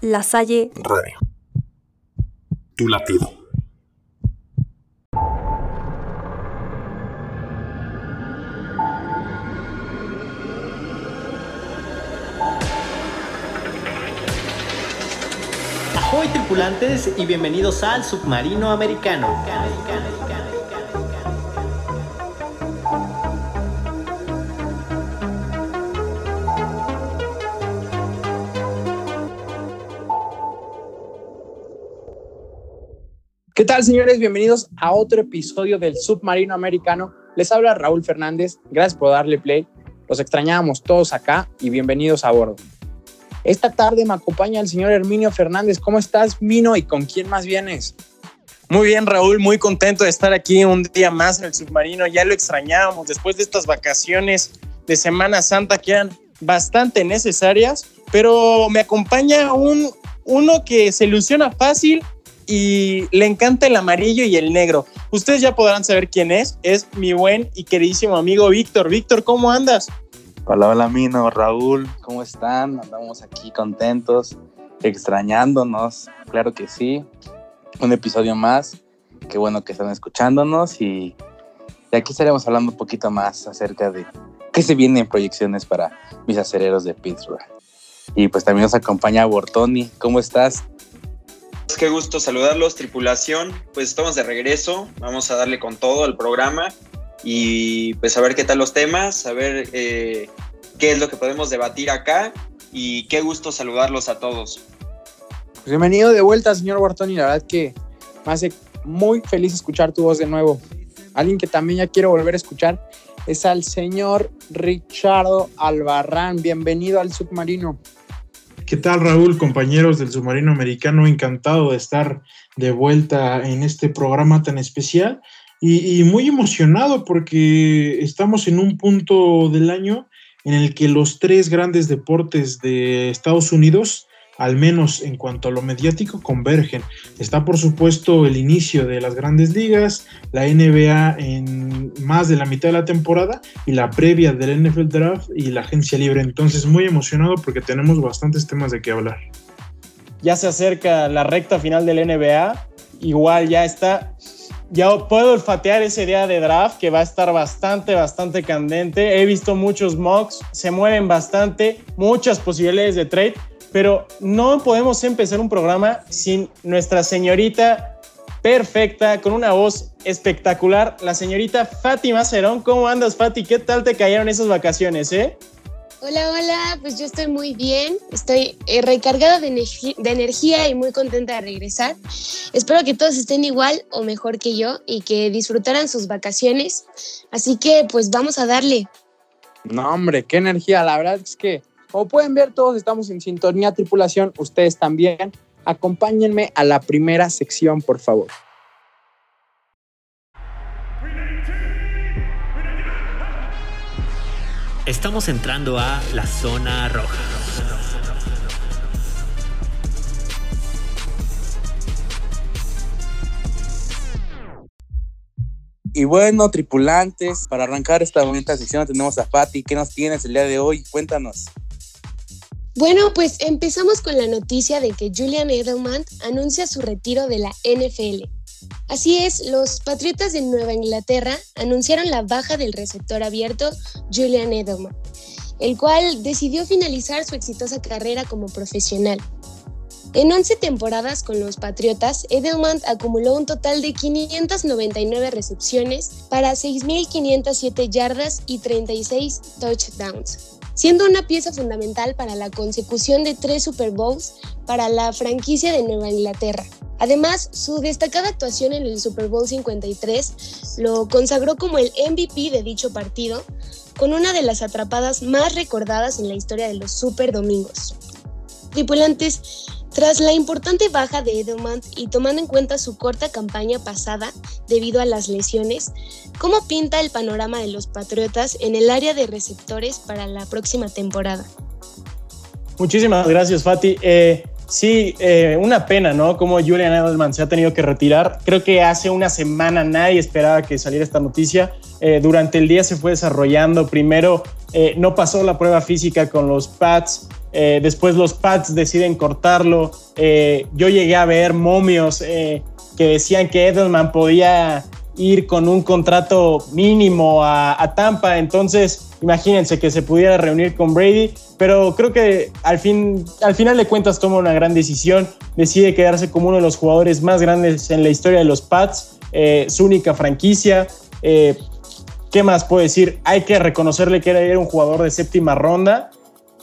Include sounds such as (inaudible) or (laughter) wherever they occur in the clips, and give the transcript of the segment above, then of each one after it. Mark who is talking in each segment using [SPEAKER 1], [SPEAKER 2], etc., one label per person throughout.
[SPEAKER 1] La Salle
[SPEAKER 2] Radio. Tu latido.
[SPEAKER 3] Ahoy tripulantes y bienvenidos al submarino americano.
[SPEAKER 4] ¿Qué tal, señores? Bienvenidos a otro episodio del Submarino Americano. Les habla Raúl Fernández. Gracias por darle play. Los extrañábamos todos acá y bienvenidos a bordo. Esta tarde me acompaña el señor Herminio Fernández. ¿Cómo estás, Mino? ¿Y con quién más vienes?
[SPEAKER 5] Muy bien, Raúl, muy contento de estar aquí un día más en el submarino. Ya lo extrañábamos después de estas vacaciones de Semana Santa que eran bastante necesarias, pero me acompaña un, uno que se ilusiona fácil y le encanta el amarillo y el negro. Ustedes ya podrán saber quién es. Es mi buen y queridísimo amigo Víctor. Víctor, ¿cómo andas?
[SPEAKER 6] Hola, hola, Mino, Raúl, ¿cómo están? Andamos aquí contentos, extrañándonos, claro que sí. Un episodio más, qué bueno que están escuchándonos y de aquí estaremos hablando un poquito más acerca de qué se viene en proyecciones para mis acereros de Pittsburgh. Y pues también nos acompaña Bortoni, ¿cómo estás?
[SPEAKER 7] Qué gusto saludarlos, tripulación. Pues estamos de regreso, vamos a darle con todo al programa y pues a ver qué tal los temas, a ver eh, qué es lo que podemos debatir acá y qué gusto saludarlos a todos.
[SPEAKER 4] Pues bienvenido de vuelta, señor Bartoni. La verdad que me hace muy feliz escuchar tu voz de nuevo. Alguien que también ya quiero volver a escuchar es al señor Richardo Albarrán. Bienvenido al submarino.
[SPEAKER 8] ¿Qué tal Raúl, compañeros del submarino americano? Encantado de estar de vuelta en este programa tan especial y, y, muy emocionado porque estamos en un punto del año en el que los tres grandes deportes de Estados Unidos, al menos en cuanto a lo mediático, convergen. Está por supuesto el inicio de las grandes ligas, la NBA en más de la mitad de la temporada y la previa del NFL Draft y la agencia libre. Entonces muy emocionado porque tenemos bastantes temas de qué hablar.
[SPEAKER 5] Ya se acerca la recta final del NBA, igual ya está ya puedo olfatear ese día de draft que va a estar bastante, bastante candente. He visto muchos mocks, se mueven bastante, muchas posibilidades de trade, pero no podemos empezar un programa sin nuestra señorita perfecta, con una voz espectacular, la señorita Fátima Cerón. ¿Cómo andas, Fati? ¿Qué tal te cayeron esas vacaciones, eh?
[SPEAKER 9] Hola, hola, pues yo estoy muy bien, estoy eh, recargada de, de, energía y muy contenta de regresar. Espero que todos estén igual o mejor que yo y que disfrutaran sus vacaciones. Así que pues vamos a darle.
[SPEAKER 4] No, hombre, qué energía. La verdad es que, como pueden ver, todos estamos en sintonía, tripulación, ustedes también. Acompáñenme a la primera sección, por favor.
[SPEAKER 3] Estamos entrando a la zona roja.
[SPEAKER 6] Y bueno, tripulantes, para arrancar esta bonita sección tenemos a Fati. ¿Qué nos tienes el día de hoy? Cuéntanos.
[SPEAKER 9] Bueno, pues empezamos con la noticia de que Julian Edelman anuncia su retiro de la NFL. Así es, los Patriotas de Nueva Inglaterra anunciaron la baja del receptor abierto Julian Edelman, el cual decidió finalizar su exitosa carrera como profesional. En 11 temporadas con los Patriotas, Edelman acumuló un total de 599 recepciones para 6.507 yardas y 36 touchdowns, siendo una pieza fundamental para la consecución de tres Super Bowls para la franquicia de Nueva Inglaterra. Además, su destacada actuación en el Super Bowl 53 lo consagró como el MVP de dicho partido, con una de las atrapadas más recordadas en la historia de los Super Domingos. Tripulantes, tras la importante baja de Edelman y tomando en cuenta su corta campaña pasada debido a las lesiones, ¿cómo pinta el panorama de los Patriotas en el área de receptores para la próxima temporada?
[SPEAKER 5] Muchísimas gracias, Fati. Eh, sí, eh, una pena, ¿no? Como Julian Edelman se ha tenido que retirar. Creo que hace una semana nadie esperaba que saliera esta noticia. Eh, durante el día se fue desarrollando. Primero, no pasó la prueba física con los Pats Eh, después los Pats deciden cortarlo. Eh, yo llegué a ver momios que decían que Edelman podía ir con un contrato mínimo a, Tampa. Entonces, imagínense que se pudiera reunir con Brady. Pero creo que al, fin, al final de cuentas toma una gran decisión. Decide quedarse como uno de los jugadores más grandes en la historia de los Pats. Eh, su única franquicia. Eh, ¿Qué más puedo decir? Hay que reconocerle que era un jugador de séptima ronda.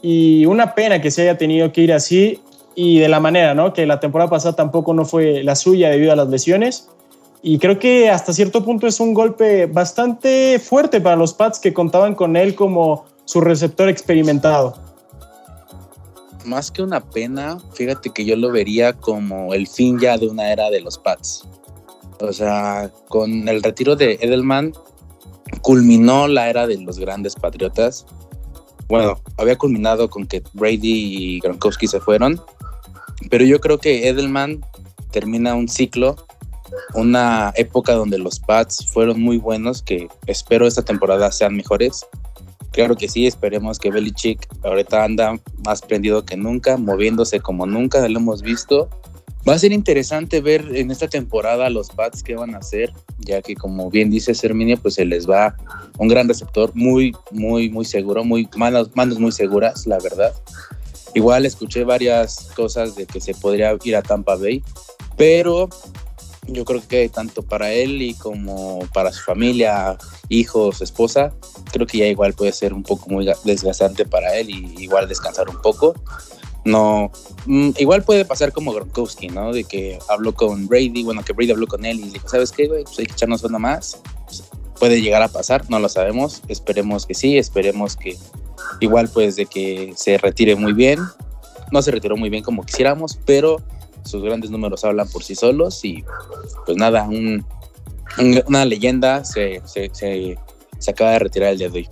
[SPEAKER 5] Y una pena que se haya tenido que ir así y de la manera, ¿no? Que la temporada pasada tampoco no fue la suya debido a las lesiones. Y creo que hasta cierto punto es un golpe bastante fuerte para los Pats que contaban con él como su receptor experimentado.
[SPEAKER 6] Más que una pena, fíjate que yo lo vería como el fin ya de una era de los Pats. O sea, con el retiro de Edelman culminó la era de los grandes patriotas. Bueno, había culminado con que Brady y Gronkowski se fueron, pero yo creo que Edelman termina un ciclo una época donde los Pats fueron muy buenos, que espero esta temporada sean mejores. Claro que sí, esperemos que Belichick ahorita anda más prendido que nunca, moviéndose como nunca lo hemos visto. Va a ser interesante ver en esta temporada los Pats qué van a hacer, ya que como bien dice Serminio, pues se les va un gran receptor muy, muy, muy seguro, muy manos, manos muy seguras, la verdad. Igual escuché varias cosas de que se podría ir a Tampa Bay, pero yo creo que tanto para él y como para su familia, hijos, esposa, creo que ya igual puede ser un poco muy desgastante para él y igual descansar un poco. No, mm, igual puede pasar como Gronkowski, ¿no? De que habló con Brady, bueno, que Brady habló con él y dijo, ¿sabes qué, güey? Pues hay que echarnos una más. puede llegar a pasar, no lo sabemos. Esperemos que sí, esperemos que igual pues de que se retire muy bien. No se retiró muy bien como quisiéramos, pero sus grandes números hablan por sí solos y pues nada, una leyenda se, se, acaba de retirar el día de hoy.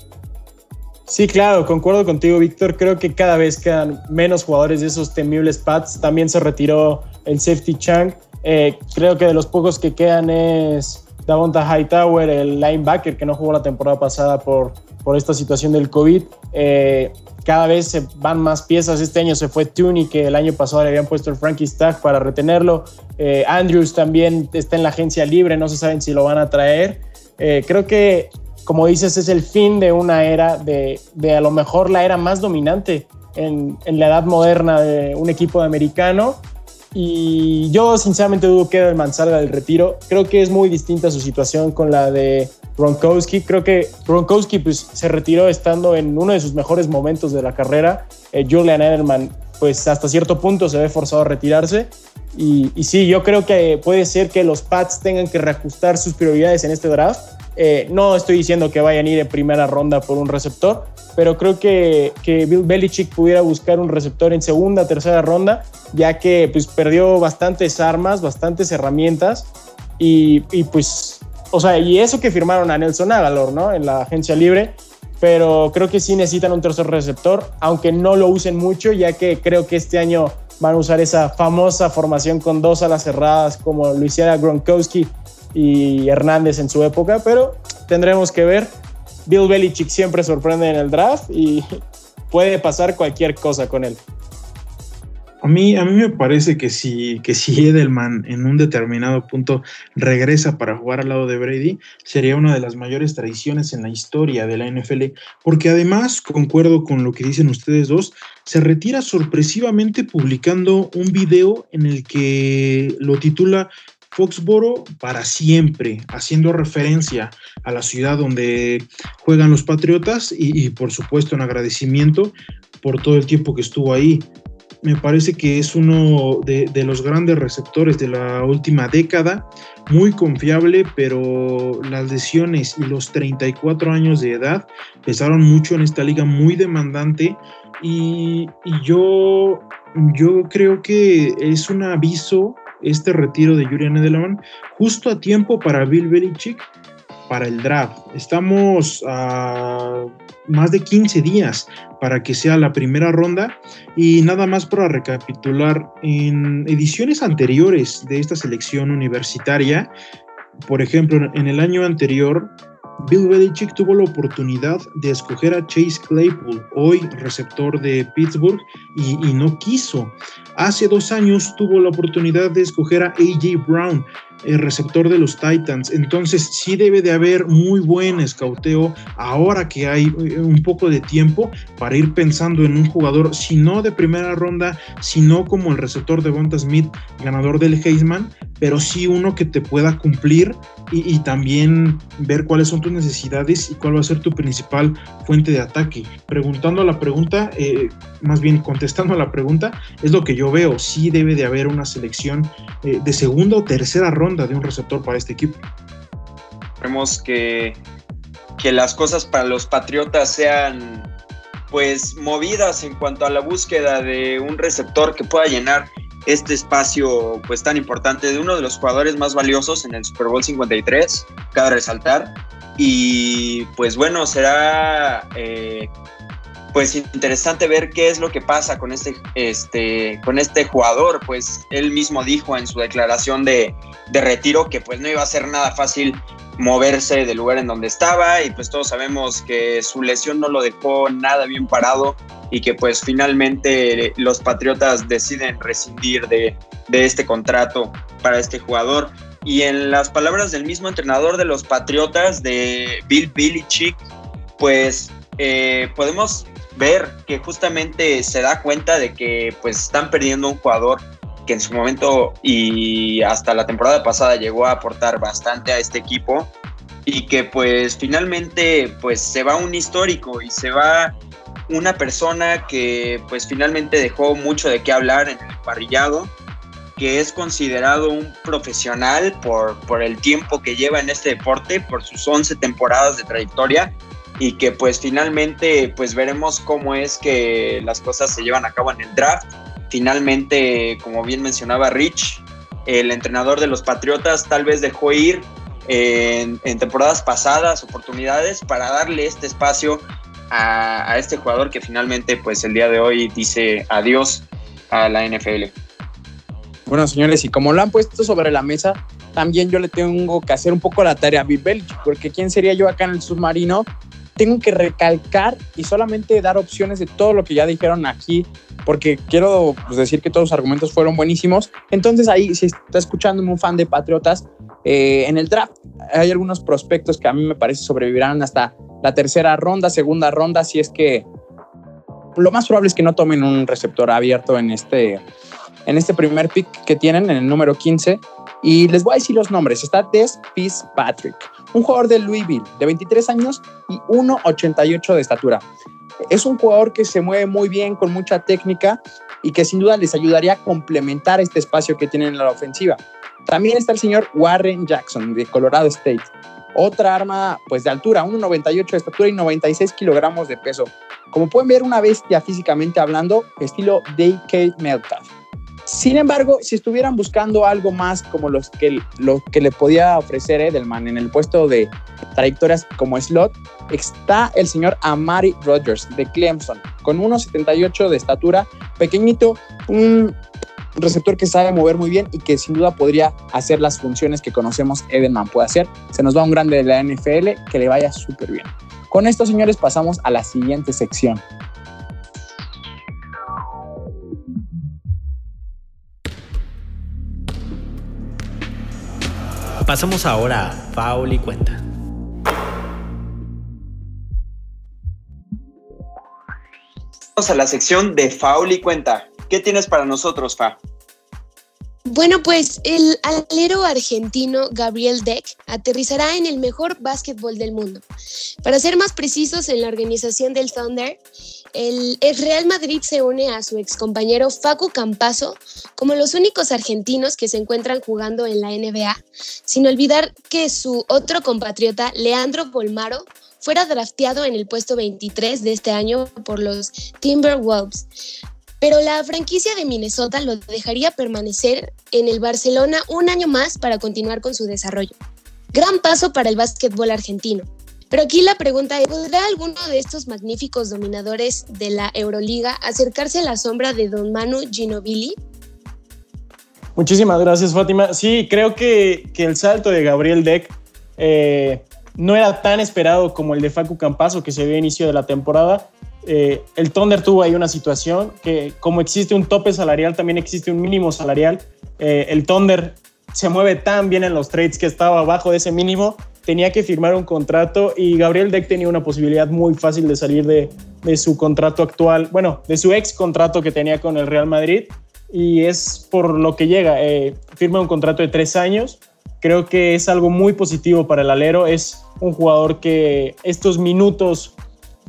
[SPEAKER 5] Sí, claro, concuerdo contigo, Víctor. Creo que cada vez quedan menos jugadores de esos temibles Pats. También se retiró el safety Chang. Eh, creo que de los pocos que quedan es Davonta Hightower, el linebacker que no jugó la temporada pasada por, por esta situación del COVID. Eh, cada vez se van más piezas. Este año se fue Tooney, que el año pasado le habían puesto el Frankie Stack para retenerlo. Eh, Andrews también está en la agencia libre, no se saben si lo van a traer. Creo que, como dices, es el fin de una era, de, a lo mejor la era más dominante en, la edad moderna de un equipo de americano. Y yo sinceramente dudo que Edelman salga del retiro. Creo que es muy distinta su situación con la de Gronkowski. Creo que Gronkowski pues, se retiró estando en uno de sus mejores momentos de la carrera. Eh, Julian Edelman pues hasta cierto punto se ve forzado a retirarse. Y, y, sí, yo creo que puede ser que los Pats tengan que reajustar sus prioridades en este draft. Eh, no estoy diciendo que vayan a ir en primera ronda por un receptor, pero creo que, que Bill Belichick pudiera buscar un receptor en segunda, tercera ronda, ya que pues perdió bastantes armas, bastantes herramientas y, y pues o sea, y eso que firmaron a Nelson Agalor, ¿no? En la agencia libre, pero creo que sí necesitan un tercer receptor, aunque no lo usen mucho, ya que creo que este año van a usar esa famosa formación con dos alas cerradas como lo hiciera Gronkowski y Hernández en su época, pero tendremos que ver. Bill Belichick siempre sorprende en el draft y (laughs) puede pasar cualquier cosa con él.
[SPEAKER 8] A mí, a mí me parece que si, que si Edelman en un determinado punto regresa para jugar al lado de Brady, sería una de las mayores traiciones en la historia de la NFL, porque además, concuerdo con lo que dicen ustedes dos, se retira sorpresivamente publicando un video en el que lo titula Foxboro para siempre, haciendo referencia a la ciudad donde juegan los Patriotas y, y por supuesto en agradecimiento por todo el tiempo que estuvo ahí. Me parece que es uno de, los grandes receptores de la última década, muy confiable, pero las lesiones y los 34 años de edad pesaron mucho en esta liga muy demandante. Y, yo, yo creo que es un aviso este retiro de Julian Edelman justo a tiempo para Bill Belichick para el draft. Estamos a más de 15 días para que sea la primera ronda y nada más para recapitular en ediciones anteriores de esta selección universitaria, por ejemplo, en el año anterior Bill Belichick tuvo la oportunidad de escoger a Chase Claypool, hoy receptor de Pittsburgh, y, no quiso. Hace dos años tuvo la oportunidad de escoger a AJ Brown, el receptor de los Titans. Entonces sí debe de haber muy buen escauteo ahora que hay eh, un poco de tiempo para ir pensando en un jugador, si no de primera ronda, sino como el receptor de Bonta Smith, ganador del Heisman, pero sí uno que te pueda cumplir y, también ver cuáles son tus necesidades y cuál va a ser tu principal fuente de ataque. Preguntando la pregunta, eh, más bien contestando a la pregunta, es lo que yo veo. Sí debe de haber una selección eh, de segunda o tercera ronda de un receptor para este equipo.
[SPEAKER 7] Esperemos que, que las cosas para los Patriotas sean pues movidas en cuanto a la búsqueda de un receptor que pueda llenar este espacio pues tan importante de uno de los jugadores más valiosos en el Super Bowl 53, cabe resaltar. Y pues bueno, será eh, pues interesante ver qué es lo que pasa con este, este, con este jugador. Pues él mismo dijo en su declaración de, de retiro que pues no iba a ser nada fácil moverse del lugar en donde estaba y pues todos sabemos que su lesión no lo dejó nada bien parado y que pues finalmente los Patriotas deciden rescindir de, este contrato para este jugador. Y en las palabras del mismo entrenador de los Patriotas, de Bill Belichick, pues eh, podemos ver que justamente se da cuenta de que pues están perdiendo un jugador que en su momento y hasta la temporada pasada llegó a aportar bastante a este equipo y que pues finalmente pues se va un histórico y se va una persona que pues finalmente dejó mucho de qué hablar en el parrillado, que es considerado un profesional por, por el tiempo que lleva en este deporte, por sus 11 temporadas de trayectoria y que pues finalmente pues veremos cómo es que las cosas se llevan a cabo en el draft finalmente, como bien mencionaba Rich, el entrenador de los Patriotas tal vez dejó ir en, temporadas pasadas oportunidades para darle este espacio a, este jugador que finalmente pues el día de hoy dice adiós a la NFL.
[SPEAKER 4] Bueno, señores, y como lo han puesto sobre la mesa, también yo le tengo que hacer un poco la tarea a Bill porque ¿quién sería yo acá en el submarino tengo que recalcar y solamente dar opciones de todo lo que ya dijeron aquí, porque quiero pues, decir que todos los argumentos fueron buenísimos. Entonces ahí, si está escuchando un fan de Patriotas, eh, en el draft hay algunos prospectos que a mí me parece sobrevivirán hasta la tercera ronda, segunda ronda, si es que lo más probable es que no tomen un receptor abierto en este, en este primer pick que tienen, en el número 15. Y les voy a decir los nombres. Está Des Fitzpatrick, un jugador de Louisville de 23 años y 1,88 de estatura. Es un jugador que se mueve muy bien, con mucha técnica y que sin duda les ayudaría a complementar este espacio que tienen en la ofensiva. También está el señor Warren Jackson de Colorado State. Otra arma pues de altura, 1,98 de estatura y 96 kilogramos de peso. Como pueden ver, una bestia físicamente hablando, estilo Kate Metcalf. Sin embargo, si estuvieran buscando algo más como los que, lo que le podía ofrecer Edelman en el puesto de trayectorias como slot, está el señor Amari Rogers de Clemson, con 1,78 de estatura, pequeñito, un receptor que sabe mover muy bien y que sin duda podría hacer las funciones que conocemos Edelman puede hacer. Se nos va un grande de la NFL que le vaya súper bien. Con esto, señores, pasamos a la siguiente sección.
[SPEAKER 3] Pasamos ahora a Faul y Cuenta.
[SPEAKER 7] Vamos a la sección de Faul y Cuenta. ¿Qué tienes para nosotros, Fa?
[SPEAKER 9] Bueno, pues el alero argentino Gabriel Deck aterrizará en el mejor básquetbol del mundo. Para ser más precisos, en la organización del Thunder, el, Real Madrid se une a su excompañero Facu Campazo como los únicos argentinos que se encuentran jugando en la NBA, sin olvidar que su otro compatriota, Leandro Bolmaro, fuera drafteado en el puesto 23 de este año por los Timberwolves. Pero la franquicia de Minnesota lo dejaría permanecer en el Barcelona un año más para continuar con su desarrollo. Gran paso para el básquetbol argentino. Pero aquí la pregunta es, ¿podrá alguno de estos magníficos dominadores de la Euroliga acercarse a la sombra de Don Manu Ginobili?
[SPEAKER 5] Muchísimas gracias, Fátima. Sí, creo que, el salto de Gabriel Deck, eh, no era tan esperado como el de Facu Campazo que se vio a inicio de la temporada. Eh, el Thunder tuvo ahí una situación que como existe un tope salarial, también existe un mínimo salarial. Eh, el Thunder se mueve tan bien en los trades que estaba abajo de ese mínimo, tenía que firmar un contrato y Gabriel Deck tenía una posibilidad muy fácil de salir de, su contrato actual, bueno, de su ex contrato que tenía con el Real Madrid y es por lo que llega. Eh, firma un contrato de tres años. Creo que es algo muy positivo para el alero. Es un jugador que estos minutos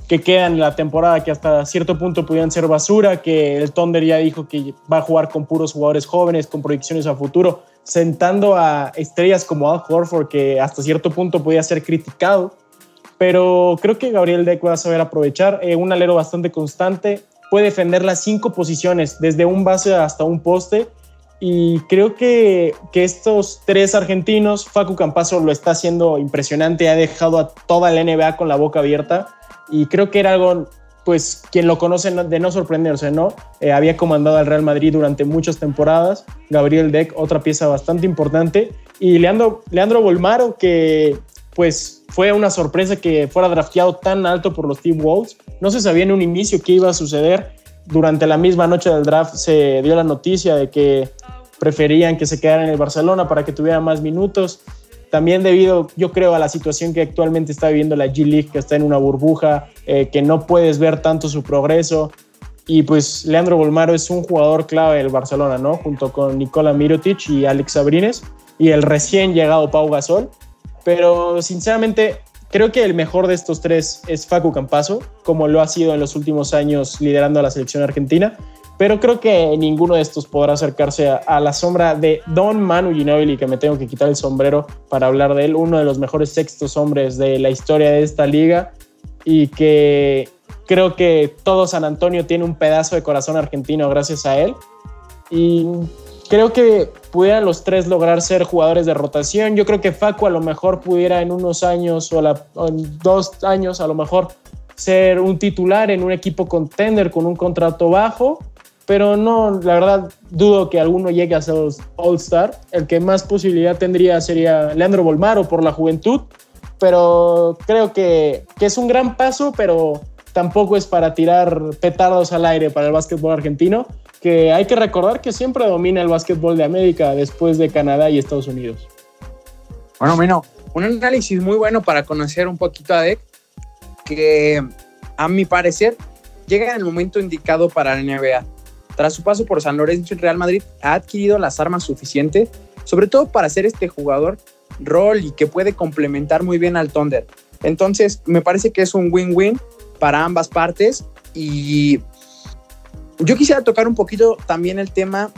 [SPEAKER 5] que quedan en la temporada, que hasta cierto punto pudieran ser basura, que el Thunder ya dijo que va a jugar con puros jugadores jóvenes, con proyecciones a futuro, sentando a estrellas como Al Horford, que hasta cierto punto podía ser criticado. Pero creo que Gabriel Deck va a saber aprovechar. Eh, un alero bastante constante, puede defender las cinco posiciones, desde un base hasta un poste. Y creo que, que estos tres argentinos, Facu Campazo lo está haciendo impresionante, ha dejado a toda la NBA con la boca abierta. Y creo que era algo, pues, quien lo conoce de no sorprenderse, ¿no? Eh, había comandado al Real Madrid durante muchas temporadas. Gabriel Deck, otra pieza bastante importante. Y Leandro, Leandro Bolmaro, que pues fue una sorpresa que fuera drafteado tan alto por los Team Wolves. No se sabía en un inicio qué iba a suceder. Durante la misma noche del draft se dio la noticia de que preferían que se quedara en el Barcelona para que tuviera más minutos. También debido, yo creo, a la situación que actualmente está viviendo la G League, que está en una burbuja, eh, que no puedes ver tanto su progreso. Y pues Leandro Bolmaro es un jugador clave del Barcelona, ¿no? Junto con Nicola Mirotic y Alex Sabrines y el recién llegado Pau Gasol pero sinceramente creo que el mejor de estos tres es Facu Campazo, como lo ha sido en los últimos años liderando a la selección argentina. Pero creo que ninguno de estos podrá acercarse a, la sombra de Don Manu Ginobili, que me tengo que quitar el sombrero para hablar de él, uno de los mejores sextos hombres de la historia de esta liga y que creo que todo San Antonio tiene un pedazo de corazón argentino gracias a él. Y creo que pudieran los tres lograr ser jugadores de rotación. Yo creo que Facu a lo mejor pudiera en unos años o, en dos años a lo mejor ser un titular en un equipo contender con un contrato bajo, pero no, la verdad dudo que alguno llegue a ser All-Star. El que más posibilidad tendría sería Leandro Bolmaro por la juventud, pero creo que, que es un gran paso, pero tampoco es para tirar petardos al aire para el básquetbol argentino que hay que recordar que siempre domina el básquetbol de América después de Canadá y Estados Unidos.
[SPEAKER 4] Bueno, bueno, un análisis muy bueno para conocer un poquito a Deck, que a mi parecer llega en el momento indicado para la NBA. Tras su paso por San Lorenzo y Real Madrid, ha adquirido las armas suficientes, sobre todo para ser este jugador rol y que puede complementar muy bien al Thunder. Entonces, me parece que es un win-win para ambas partes y yo quisiera tocar un poquito también el tema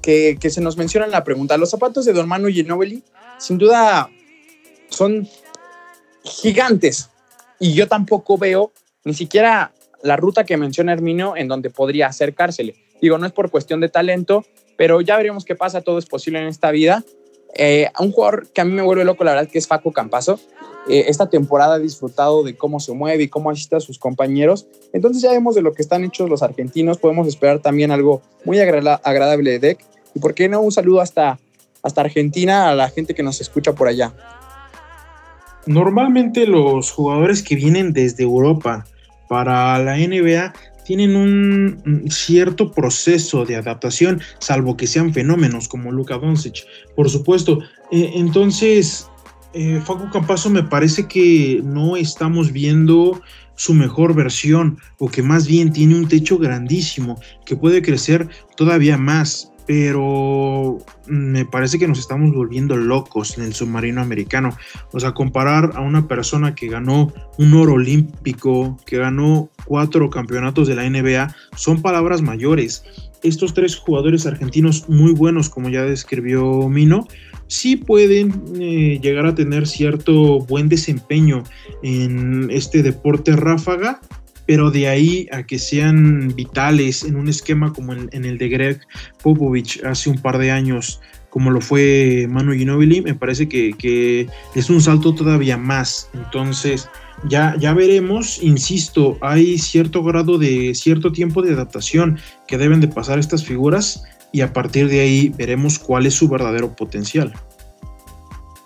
[SPEAKER 4] que, se nos menciona en la pregunta. Los zapatos de Don Manu Ginobili, sin duda, son gigantes. Y yo tampoco veo ni siquiera la ruta que menciona Herminio en donde podría acercársele. Digo, no es por cuestión de talento, pero ya veremos qué pasa. Todo es posible en esta vida. Eh, un jugador que a mí me vuelve loco, la verdad, que es Faco Campazo. Eh, esta temporada ha disfrutado de cómo se mueve y cómo asiste a sus compañeros. Entonces ya vemos de lo que están hechos los argentinos. Podemos esperar también algo muy agradable de Deck. Y por qué no un saludo hasta, hasta Argentina a la gente que nos escucha por allá.
[SPEAKER 8] Normalmente los jugadores que vienen desde Europa para la NBA tienen un cierto proceso de adaptación, salvo que sean fenómenos como Luka Doncic, por supuesto. Eh, entonces, eh, Facu Campazo me parece que no estamos viendo su mejor versión o que más bien tiene un techo grandísimo que puede crecer todavía más, pero me parece que nos estamos volviendo locos en el submarino americano. O sea, comparar a una persona que ganó un oro olímpico, que ganó cuatro campeonatos de la NBA, son palabras mayores. Estos tres jugadores argentinos muy buenos, como ya describió Mino, sí pueden eh, llegar a tener cierto buen desempeño en este deporte ráfaga, pero de ahí a que sean vitales en un esquema como en, el de Greg Popovich hace un par de años, como lo fue Manu Ginobili, me parece que, es un salto todavía más. Entonces, ya, ya veremos, insisto, hay cierto grado de cierto tiempo de adaptación que deben de pasar estas figuras y a partir de ahí veremos cuál es su verdadero potencial.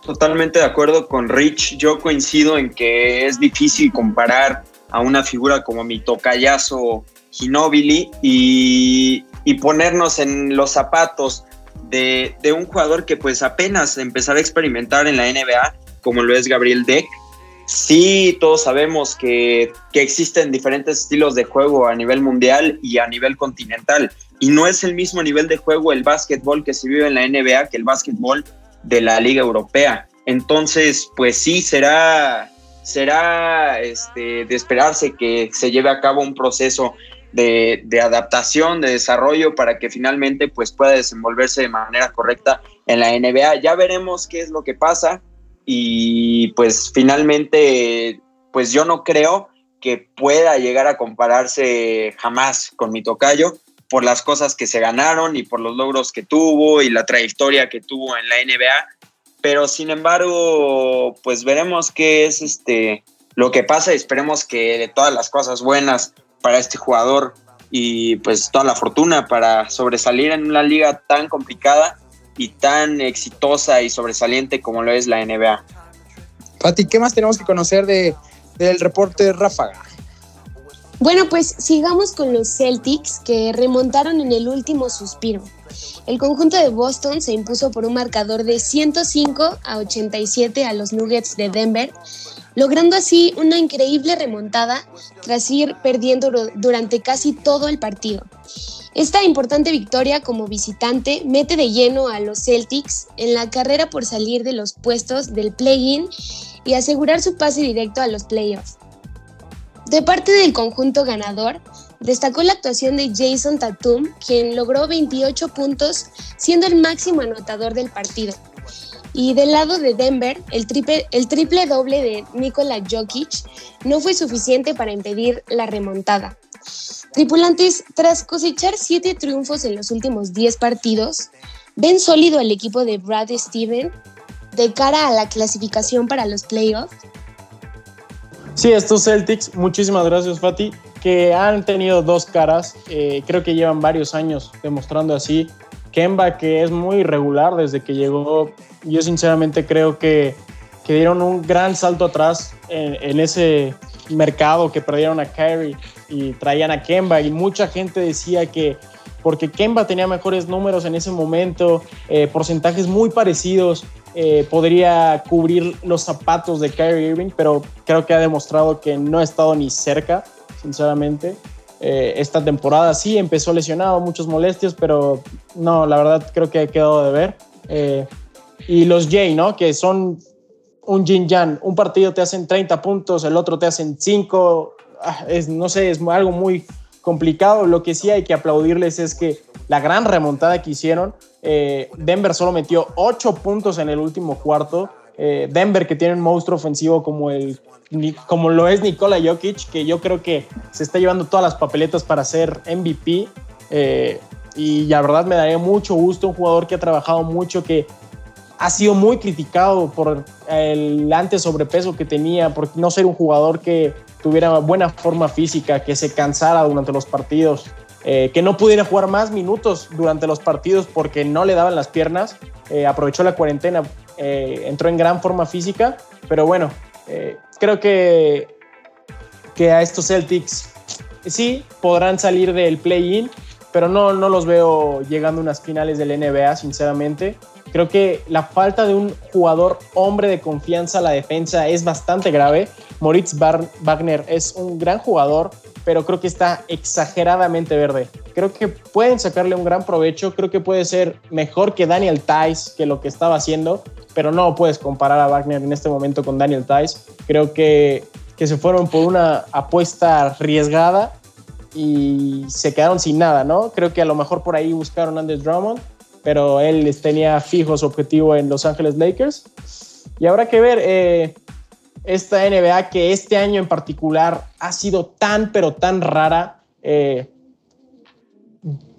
[SPEAKER 7] totalmente de acuerdo con Rich. Yo coincido en que es difícil comparar a una figura como mi tocayazo Ginobili y, y ponernos en los zapatos de, de, un jugador que pues apenas empezaba a experimentar en la NBA, como lo es Gabriel Deck. Sí, todos sabemos que, que existen diferentes estilos de juego a nivel mundial y a nivel continental. Y no es el mismo nivel de juego el básquetbol que se vive en la NBA que el básquetbol de la Liga Europea. Entonces, pues sí, será, será este, de esperarse que se lleve a cabo un proceso de, adaptación, de desarrollo para que finalmente pues pueda desenvolverse de manera correcta en la NBA. Ya veremos qué es lo que pasa y pues finalmente pues yo no creo que pueda llegar a compararse jamás con mi tocayo por las cosas que se ganaron y por los logros que tuvo y la trayectoria que tuvo en la NBA. Pero sin embargo, pues veremos qué es este lo que pasa y esperemos que de todas las cosas buenas para este jugador y pues toda la fortuna para sobresalir en una liga tan complicada y tan exitosa y sobresaliente como lo es la NBA.
[SPEAKER 4] Pati, ¿qué más tenemos que conocer de, del reporte Ráfaga?
[SPEAKER 9] Bueno, pues sigamos con los Celtics que remontaron en el último suspiro. El conjunto de Boston se impuso por un marcador de 105 a 87 a los Nuggets de Denver, logrando así una increíble remontada tras ir perdiendo durante casi todo el partido. Esta importante victoria como visitante mete de lleno a los Celtics en la carrera por salir de los puestos del play-in y asegurar su pase directo a los playoffs. De parte del conjunto ganador, destacó la actuación de Jason Tatum, quien logró 28 puntos, siendo el máximo anotador del partido. Y del lado de Denver, el triple, el triple doble de Nikola Jokic no fue suficiente para impedir la remontada. Tripulantes, tras cosechar siete triunfos en los últimos 10 partidos, ven sólido al equipo de Brad Steven de cara a la clasificación para los playoffs.
[SPEAKER 5] Sí, estos Celtics, muchísimas gracias Fati, que han tenido dos caras, eh, creo que llevan varios años demostrando así. Kemba, que es muy irregular desde que llegó, yo sinceramente creo que, que dieron un gran salto atrás en, ese mercado que perdieron a Kyrie y traían a Kemba y mucha gente decía que porque Kemba tenía mejores números en ese momento, eh, porcentajes muy parecidos, eh, podría cubrir los zapatos de Kyrie Irving, pero creo que ha demostrado que no ha estado ni cerca, sinceramente. Eh, esta temporada sí empezó lesionado, muchas molestias, pero no, la verdad creo que ha quedado de ver. Eh, y los Jay, ¿no? Que son un yin yang. Un partido te hacen 30 puntos, el otro te hacen 5. Ah, es, no sé, es algo muy complicado. Lo que sí hay que aplaudirles es que la gran remontada que hicieron, eh, Denver solo metió 8 puntos en el último cuarto. Eh, Denver que tiene un monstruo ofensivo como, el, como lo es Nikola Jokic, que yo creo que se está llevando todas las papeletas para ser MVP. Eh, y la verdad me daría mucho gusto, un jugador que ha trabajado mucho, que ha sido muy criticado por el antes sobrepeso que tenía, por no ser un jugador que tuviera buena forma física, que se cansara durante los partidos, eh, que no pudiera jugar más minutos durante los partidos porque no le daban las piernas. Eh, aprovechó la cuarentena, eh, entró en gran forma física, pero bueno, eh, creo que, que a estos Celtics sí podrán salir del play-in, pero no, no los veo llegando a unas finales del NBA, sinceramente. Creo que la falta de un jugador hombre de confianza a la defensa es bastante grave. Moritz Wagner es un gran jugador, pero creo que está exageradamente verde. Creo que pueden sacarle un gran provecho. Creo que puede ser mejor que Daniel Tice, que lo que estaba haciendo, pero no puedes comparar a Wagner en este momento con Daniel Tice. Creo que, que se fueron por una apuesta arriesgada y se quedaron sin nada, ¿no? Creo que a lo mejor por ahí buscaron a Andres Drummond, pero él tenía fijo su objetivo en Los Ángeles Lakers. Y habrá que ver eh, esta NBA que este año en particular ha sido tan, pero tan rara. Eh,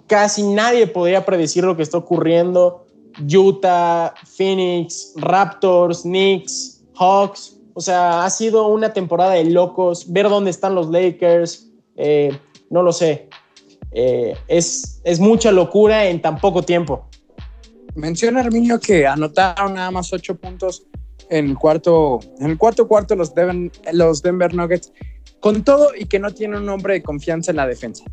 [SPEAKER 5] casi nadie podría predecir lo que está ocurriendo. Utah, Phoenix, Raptors, Knicks, Hawks. O sea, ha sido una temporada de locos. Ver dónde están los Lakers. Eh, no lo sé. Es, es mucha locura en tan poco tiempo.
[SPEAKER 4] Menciona Arminio que anotaron nada más ocho puntos en el cuarto, en el cuarto cuarto los, los Denver Nuggets con todo y que no tiene un hombre de confianza en la defensa.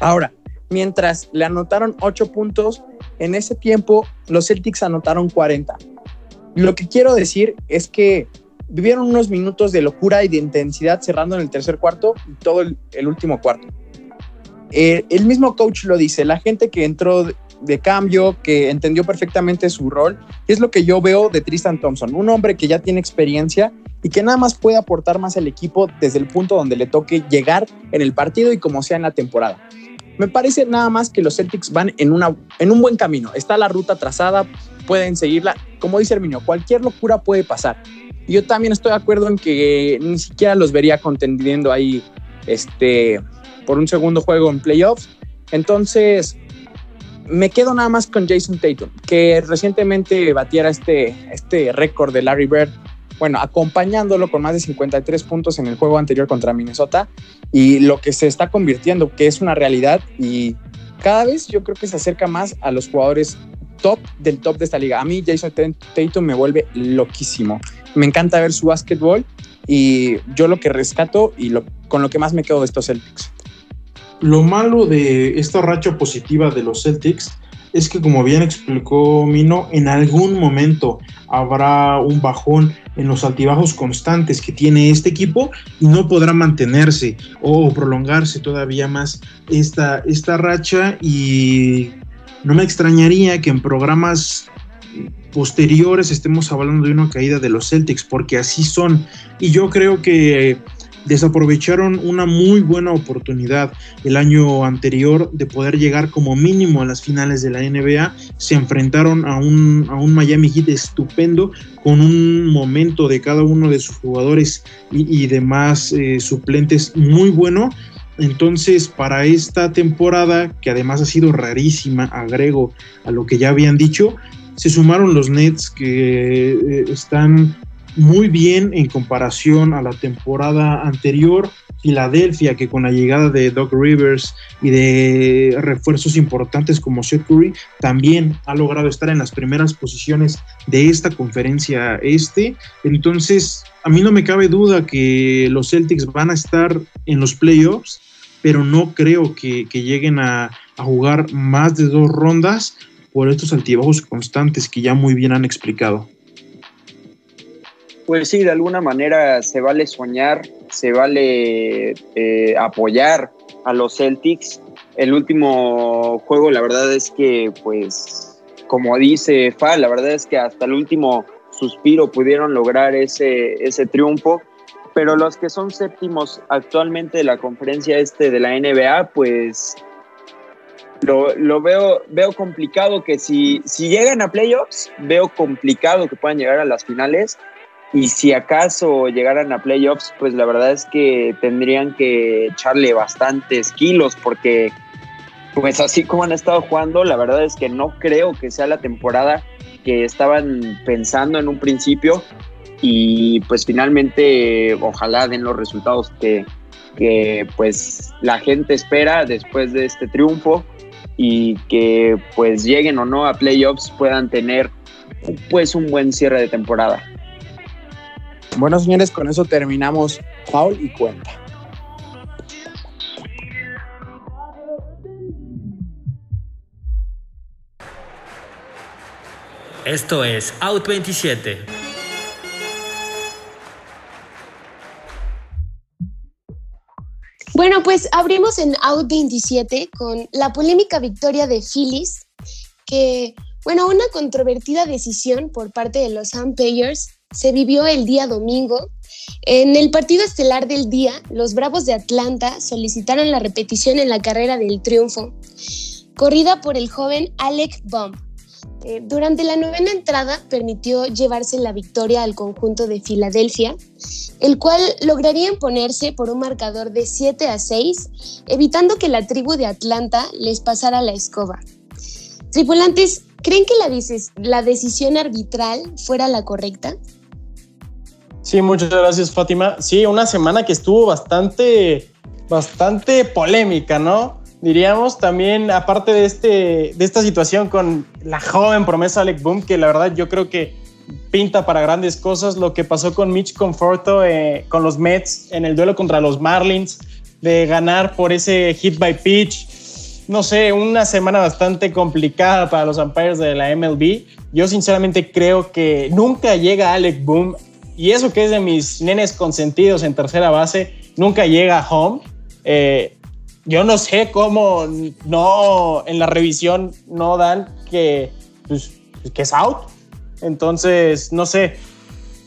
[SPEAKER 4] Ahora, mientras le anotaron 8 puntos, en ese tiempo los Celtics anotaron 40. Lo que quiero decir es que vivieron unos minutos de locura y de intensidad cerrando en el tercer cuarto y todo el, último cuarto. Eh, el mismo coach lo dice, la gente que entró de cambio, que entendió perfectamente su rol, es lo que yo veo de Tristan Thompson, un hombre que ya tiene experiencia y que nada más puede aportar más al equipo desde el punto donde le toque llegar en el partido y como sea en la temporada. Me parece nada más que los Celtics van en, una, en un buen camino. Está la ruta trazada, pueden seguirla. Como dice Herminio, cualquier locura puede pasar. Yo también estoy de acuerdo en que ni siquiera los vería contendiendo ahí este, por un segundo juego en playoffs. Entonces, me quedo nada más con Jason Tatum, que recientemente batiera este, este récord de Larry Bird bueno, acompañándolo con más de 53 puntos en el juego anterior contra Minnesota y lo que se está convirtiendo, que es una realidad y cada vez yo creo que se acerca más a los jugadores top del top de esta liga. A mí Jason Tatum me vuelve loquísimo. Me encanta ver su básquetbol y yo lo que rescato y con lo que más me quedo de estos Celtics.
[SPEAKER 8] Lo malo de esta racha positiva de los Celtics es que como bien explicó Mino, en algún momento habrá un bajón en los altibajos constantes que tiene este equipo y no podrá mantenerse o prolongarse todavía más esta, esta racha. Y no me extrañaría que en programas posteriores estemos hablando de una caída de los Celtics porque así son. Y yo creo que desaprovecharon una muy buena oportunidad el año anterior de poder llegar como mínimo a las finales de la NBA. Se enfrentaron a un, a un Miami Heat estupendo con un momento de cada uno de sus jugadores y, demás eh, suplentes muy bueno. Entonces, para esta temporada, que además ha sido rarísima, agrego a lo que ya habían dicho, se sumaron los Nets que eh, están muy bien en comparación a la temporada anterior. Filadelfia, que con la llegada de Doc Rivers y de refuerzos importantes como Seth Curry, también ha logrado estar en las primeras posiciones de esta conferencia este. Entonces, a mí no me cabe duda que los Celtics van a estar en los playoffs, pero no creo que, lleguen a, a jugar más de dos rondas por estos altibajos constantes que ya muy bien han explicado.
[SPEAKER 7] Pues sí, de alguna manera se vale soñar, se vale eh, apoyar a los Celtics. El último juego, la verdad es que, pues, como dice Fa, la verdad es que hasta el último suspiro pudieron lograr ese, ese triunfo. Pero los que son séptimos actualmente de la conferencia este de la NBA, pues lo, lo, veo, veo complicado que si, si llegan a playoffs, veo complicado que puedan llegar a las finales y si acaso llegaran a playoffs, pues la verdad es que tendrían que echarle bastantes kilos porque pues así como han estado jugando, la verdad es que no creo que sea la temporada que estaban pensando en un principio y pues finalmente ojalá den los resultados que, pues la gente espera después de este triunfo y que pues lleguen o no a playoffs puedan tener pues un buen cierre de temporada.
[SPEAKER 4] Bueno, señores, con eso terminamos Paul y cuenta.
[SPEAKER 3] Esto es Out 27.
[SPEAKER 9] Bueno, pues abrimos en Out 27 con la polémica victoria de Phillies, que, bueno, una controvertida decisión por parte de los Payers se vivió el día domingo. En el partido estelar del día, los Bravos de Atlanta solicitaron la repetición en la carrera del triunfo, corrida por el joven Alec Baum. Eh, durante la novena entrada permitió llevarse la victoria al conjunto de Filadelfia, el cual lograría imponerse por un marcador de 7 a 6, evitando que la tribu de Atlanta les pasara la escoba. Tripulantes, ¿creen que la decisión arbitral fuera la correcta?
[SPEAKER 5] Sí, muchas gracias, Fátima. Sí, una semana que estuvo bastante, bastante polémica, ¿no? Diríamos también, aparte de, este, de esta situación con la joven promesa Alec Boom, que la verdad yo creo que pinta para grandes cosas lo que pasó con Mitch Conforto eh, con los Mets en el duelo contra los Marlins, de ganar por ese hit by pitch. No sé, una semana bastante complicada para los umpires de la MLB. Yo sinceramente creo que nunca llega Alec Boom, y eso que es de mis nenes consentidos en tercera base, nunca llega a home. Eh, yo no sé cómo no en la revisión no dan que, pues, que es out. Entonces, no sé,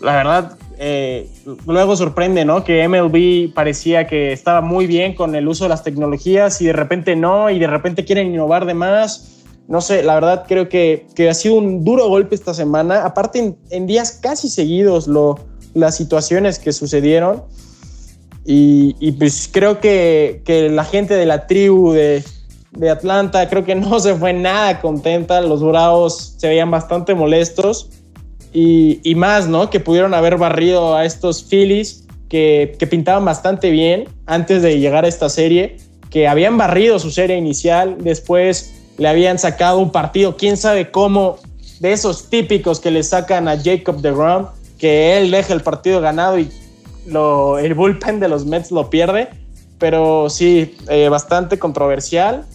[SPEAKER 5] la verdad, eh, luego sorprende, ¿no? Que MLB parecía que estaba muy bien con el uso de las tecnologías y de repente no, y de repente quieren innovar de más. No sé, la verdad creo que, que ha sido un duro golpe esta semana. Aparte, en, días casi seguidos, lo, las situaciones que sucedieron. Y, y pues creo que, que, la gente de la tribu de, de Atlanta creo que no se fue nada contenta. Los Bravos se veían bastante molestos y, más, ¿no? Que pudieron haber barrido a estos Phillies que, que, pintaban bastante bien antes de llegar a esta serie, que habían barrido su serie inicial, después le habían sacado un partido, quién sabe cómo, de esos típicos que le sacan a Jacob de Grom, que él deja el partido ganado y lo, el bullpen de los Mets lo pierde, pero sí, eh, bastante controversial.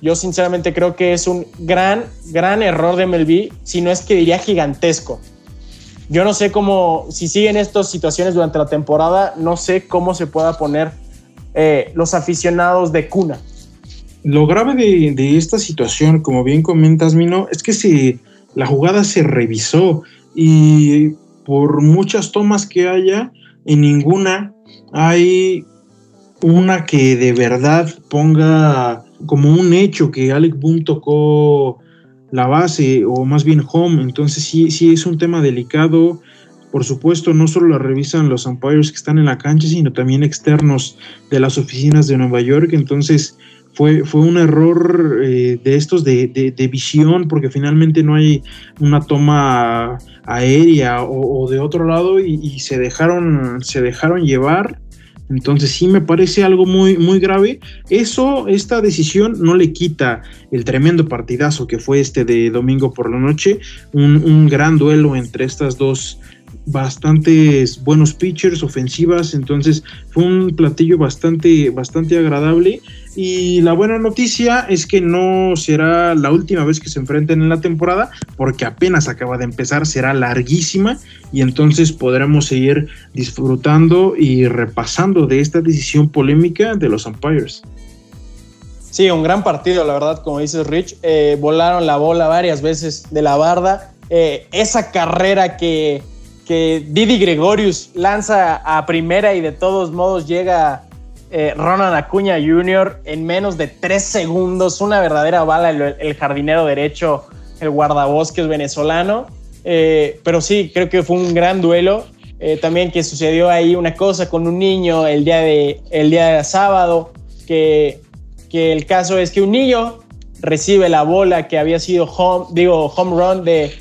[SPEAKER 5] Yo sinceramente creo que es un gran, gran error de MLB, si no es que diría gigantesco. Yo no sé cómo, si siguen estas situaciones durante la temporada, no sé cómo se pueda poner eh, los aficionados de cuna.
[SPEAKER 8] Lo grave de, esta situación, como bien comentas, Mino, es que si la jugada se revisó y por muchas tomas que haya, en ninguna hay una que de verdad ponga como un hecho que Alec Boom tocó la base o más bien home, entonces sí, sí es un tema delicado. Por supuesto, no solo la revisan los umpires que están en la cancha, sino también externos de las oficinas de Nueva York. Entonces, fue, fue un error eh, de estos de, de, visión, porque finalmente no hay una toma aérea o, de otro lado y, y, se, dejaron, se dejaron llevar entonces sí me parece algo muy, muy grave. Eso, esta decisión no le quita el tremendo partidazo que fue este de domingo por la noche. Un, un gran duelo entre estas dos bastantes buenos pitchers, ofensivas, entonces fue un platillo bastante, bastante agradable. Y la buena noticia es que no será la última vez que se enfrenten en la temporada, porque apenas acaba de empezar, será larguísima y entonces podremos seguir disfrutando y repasando de esta decisión polémica de los umpires.
[SPEAKER 5] Sí, un gran partido, la verdad, como dices Rich. Eh, volaron la bola varias veces de la barda. Eh, esa carrera que que Didi Gregorius lanza a primera y de todos modos llega eh, Ronald Acuña Jr. en menos de tres segundos, una verdadera bala el, jardinero derecho, el guardabosques venezolano. Eh, pero sí, creo que fue un gran duelo. Eh, también que sucedió ahí una cosa con un niño el día de, el día de sábado, que, que el caso es que un niño recibe la bola que había sido digo, home run de,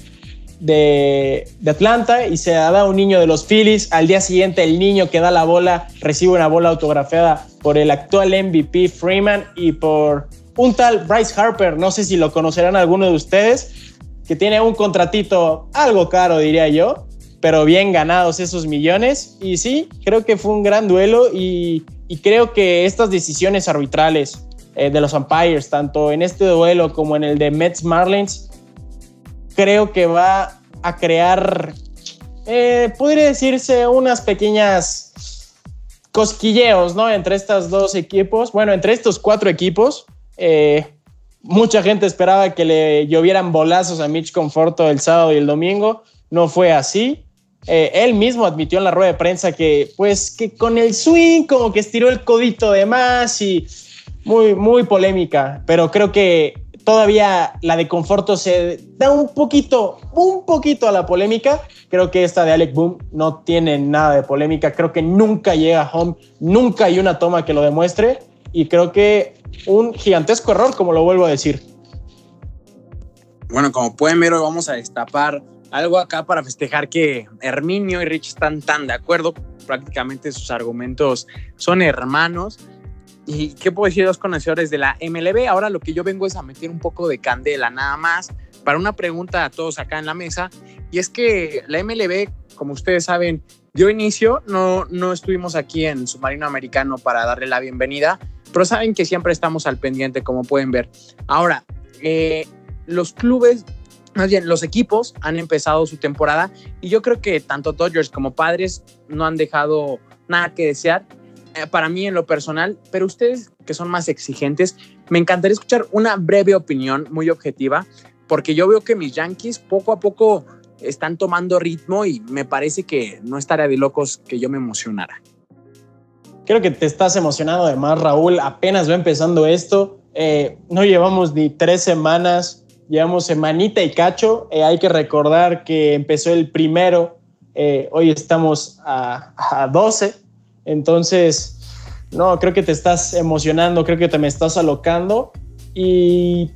[SPEAKER 5] de, Atlanta y se da a un niño de los Phillies. Al día siguiente, el niño que da la bola recibe una bola autografiada por el actual MVP Freeman y por un tal Bryce Harper. No sé si lo conocerán alguno de ustedes, que tiene un contratito algo caro, diría yo, pero bien ganados esos millones. Y sí, creo que fue un gran duelo y, creo que estas decisiones arbitrales eh, de los umpires, tanto en este duelo como en el de Mets Marlins, creo que va a crear, eh, podría decirse, unas pequeñas cosquilleos, ¿no? Entre estos dos equipos, bueno, entre estos cuatro equipos. Eh, mucha gente esperaba que le llovieran bolazos a Mitch Conforto el sábado y el domingo. No fue así. Eh, él mismo admitió en la rueda de prensa que, pues, que con el swing como que estiró el codito de más y muy, muy polémica. Pero creo que todavía la de Conforto se da un poquito, un poquito a la polémica. Creo que esta de Alec Boom no tiene nada de polémica. Creo que nunca llega home, nunca hay una toma que lo demuestre. Y creo que un gigantesco error, como lo vuelvo a decir.
[SPEAKER 4] Bueno, como pueden ver, hoy vamos a destapar algo acá para festejar que Herminio y Rich están tan de acuerdo. Prácticamente sus argumentos son hermanos. ¿Y qué puedo decir los conocedores de la MLB? Ahora lo que yo vengo es a meter un poco de candela nada más para una pregunta a todos acá en la mesa. Y es que la MLB, como ustedes saben, dio inicio, no, no estuvimos aquí en Submarino Americano para darle la bienvenida, pero saben que siempre estamos al pendiente, como pueden ver. Ahora, eh, los clubes, más bien los equipos han empezado su temporada y yo creo que tanto Dodgers como Padres no han dejado nada que desear para mí en lo personal, pero ustedes que son más exigentes, me encantaría escuchar una breve opinión muy objetiva, porque yo veo que mis Yankees poco a poco están tomando ritmo y me parece que no estaría de locos que yo me emocionara.
[SPEAKER 5] Creo que te estás emocionado además, Raúl. Apenas va empezando esto. Eh, no llevamos ni tres semanas, llevamos semanita y cacho. Eh, hay que recordar que empezó el primero. Eh, hoy estamos a, a 12. Entonces, no, creo que te estás emocionando, creo que te me estás alocando. Y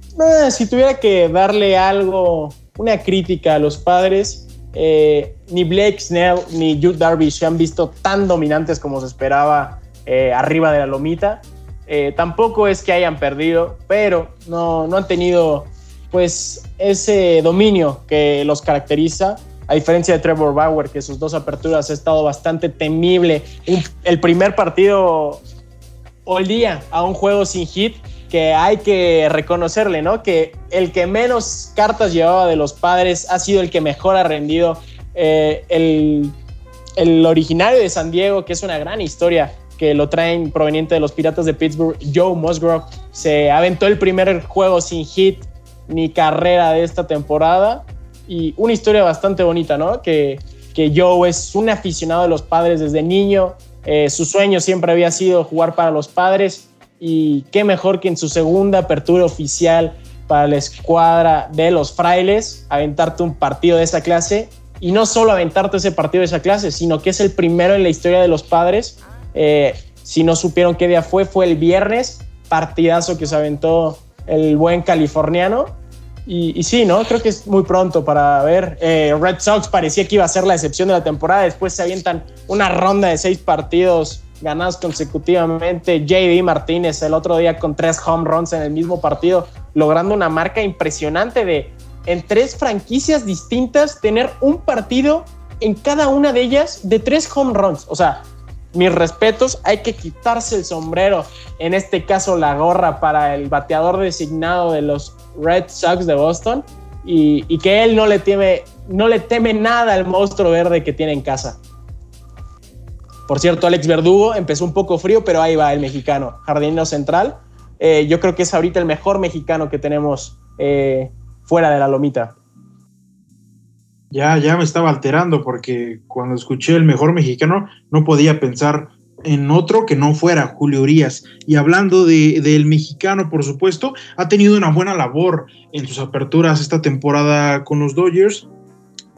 [SPEAKER 5] si tuviera que darle algo una crítica a los padres. Eh, ni Blake Snell ni Jude Darvish se han visto tan dominantes como se esperaba eh, arriba de la lomita. Eh, tampoco es que hayan perdido, pero no, no han tenido pues ese dominio que los caracteriza. A diferencia de Trevor Bauer, que sus dos aperturas ha estado bastante temible. el primer partido día a un juego sin hit que hay que reconocerle, ¿no? Que el que menos cartas llevaba de los padres ha sido el que mejor ha rendido. Eh, el, originario de San Diego, que es una gran historia, que lo traen proveniente de los Piratas de Pittsburgh, Joe Musgrove, se aventó el primer juego sin hit ni carrera de esta temporada. Y una historia bastante bonita, ¿no? Que, que Joe es un aficionado de los padres desde niño. Eh, su sueño siempre había sido jugar para los padres y qué mejor que en su segunda apertura oficial para la escuadra de los frailes, aventarte un partido de esa clase y no solo aventarte ese partido de esa clase, sino que es el primero en la historia de los padres. Eh, si no supieron qué día fue, fue el viernes, partidazo que se aventó el buen californiano. Y, sí, ¿no? Creo que es muy pronto para ver. Eh, Red Sox parecía que iba a ser la excepción de la temporada, después se avientan una ronda de seis partidos ganados consecutivamente. JD Martínez el otro día con tres home runs en el mismo partido, logrando una marca impresionante de en tres franquicias distintas tener un partido en cada una de ellas de tres home runs. O sea, mis respetos, hay que quitarse el sombrero, en este caso la gorra para el bateador designado de los Red Sox de Boston y, que él no le teme, no le teme nada al monstruo verde que tiene en casa. Por cierto, Alex Verdugo empezó un poco frío, pero ahí va el mexicano, jardinero central. Eh, yo creo que es ahorita el mejor mexicano que tenemos eh, fuera de la lomita.
[SPEAKER 8] Ya, ya me estaba alterando porque cuando escuché el mejor mexicano no podía pensar en otro que no fuera Julio Urias. Y hablando del mexicano, por supuesto, ha tenido una buena labor en sus aperturas esta temporada con los Dodgers.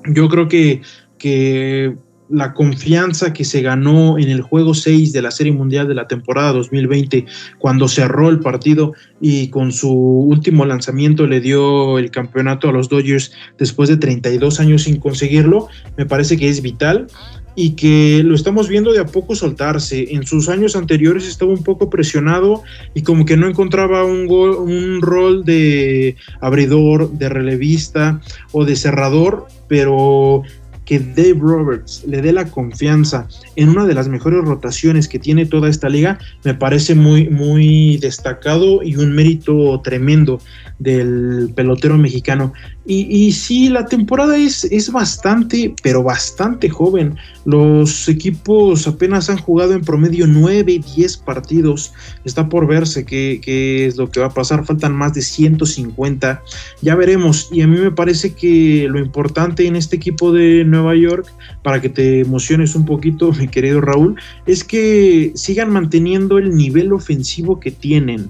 [SPEAKER 8] Yo creo que, que la confianza que se ganó en el juego 6 de la Serie Mundial de la temporada 2020, cuando cerró el partido y con su último lanzamiento le dio el campeonato a los Dodgers después de 32 años sin conseguirlo, me parece que es vital y que lo estamos viendo de a poco soltarse. En sus años anteriores estaba un poco presionado y como que no encontraba un, un rol de abridor, de relevista o de cerrador, pero que Dave Roberts le dé la confianza en una de las mejores rotaciones que tiene toda esta liga, me parece muy, muy destacado y un mérito tremendo del pelotero mexicano. Y, sí, la temporada es, es bastante, pero bastante joven. Los equipos apenas han jugado en promedio 9, 10 partidos. Está por verse qué, qué es lo que va a pasar. Faltan más de 150. Ya veremos. Y a mí me parece que lo importante en este equipo de Nueva York, para que te emociones un poquito, (laughs) mi querido Raúl, es que sigan manteniendo el nivel ofensivo que tienen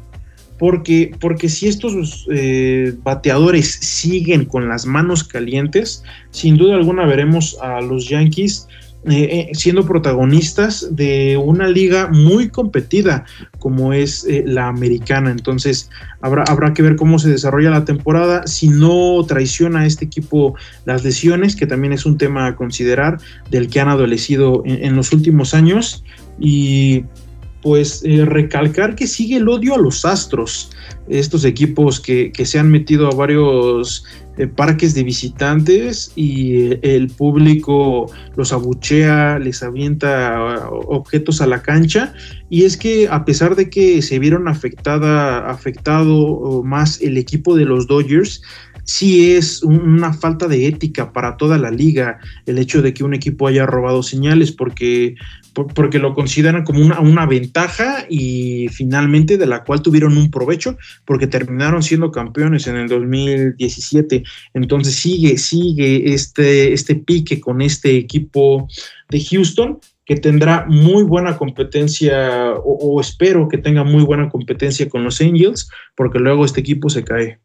[SPEAKER 8] porque, porque si estos eh, bateadores siguen con las manos calientes, sin duda alguna veremos a los Yankees eh, eh, siendo protagonistas de una liga muy competida como es la americana. Entonces habrá, habrá que ver cómo se desarrolla la temporada. Si no traiciona a este equipo las lesiones, que también es un tema a considerar del que han adolecido en los últimos años. Y pues eh, recalcar que sigue el odio a los Astros, estos equipos que, se han metido a varios eh, parques de visitantes y el público los abuchea, les avienta objetos a la cancha. Y es que a pesar de que se vieron afectada, afectado más el equipo de los Dodgers, sí es una falta de ética para toda la liga el hecho de que un equipo haya robado señales porque, porque lo consideran como una, una, ventaja y finalmente de la cual tuvieron un provecho porque terminaron siendo campeones en el 2017. Entonces sigue, sigue este, este pique con este equipo de Houston que tendrá muy buena competencia o, o espero que tenga muy buena competencia con los Angels porque luego este equipo se cae.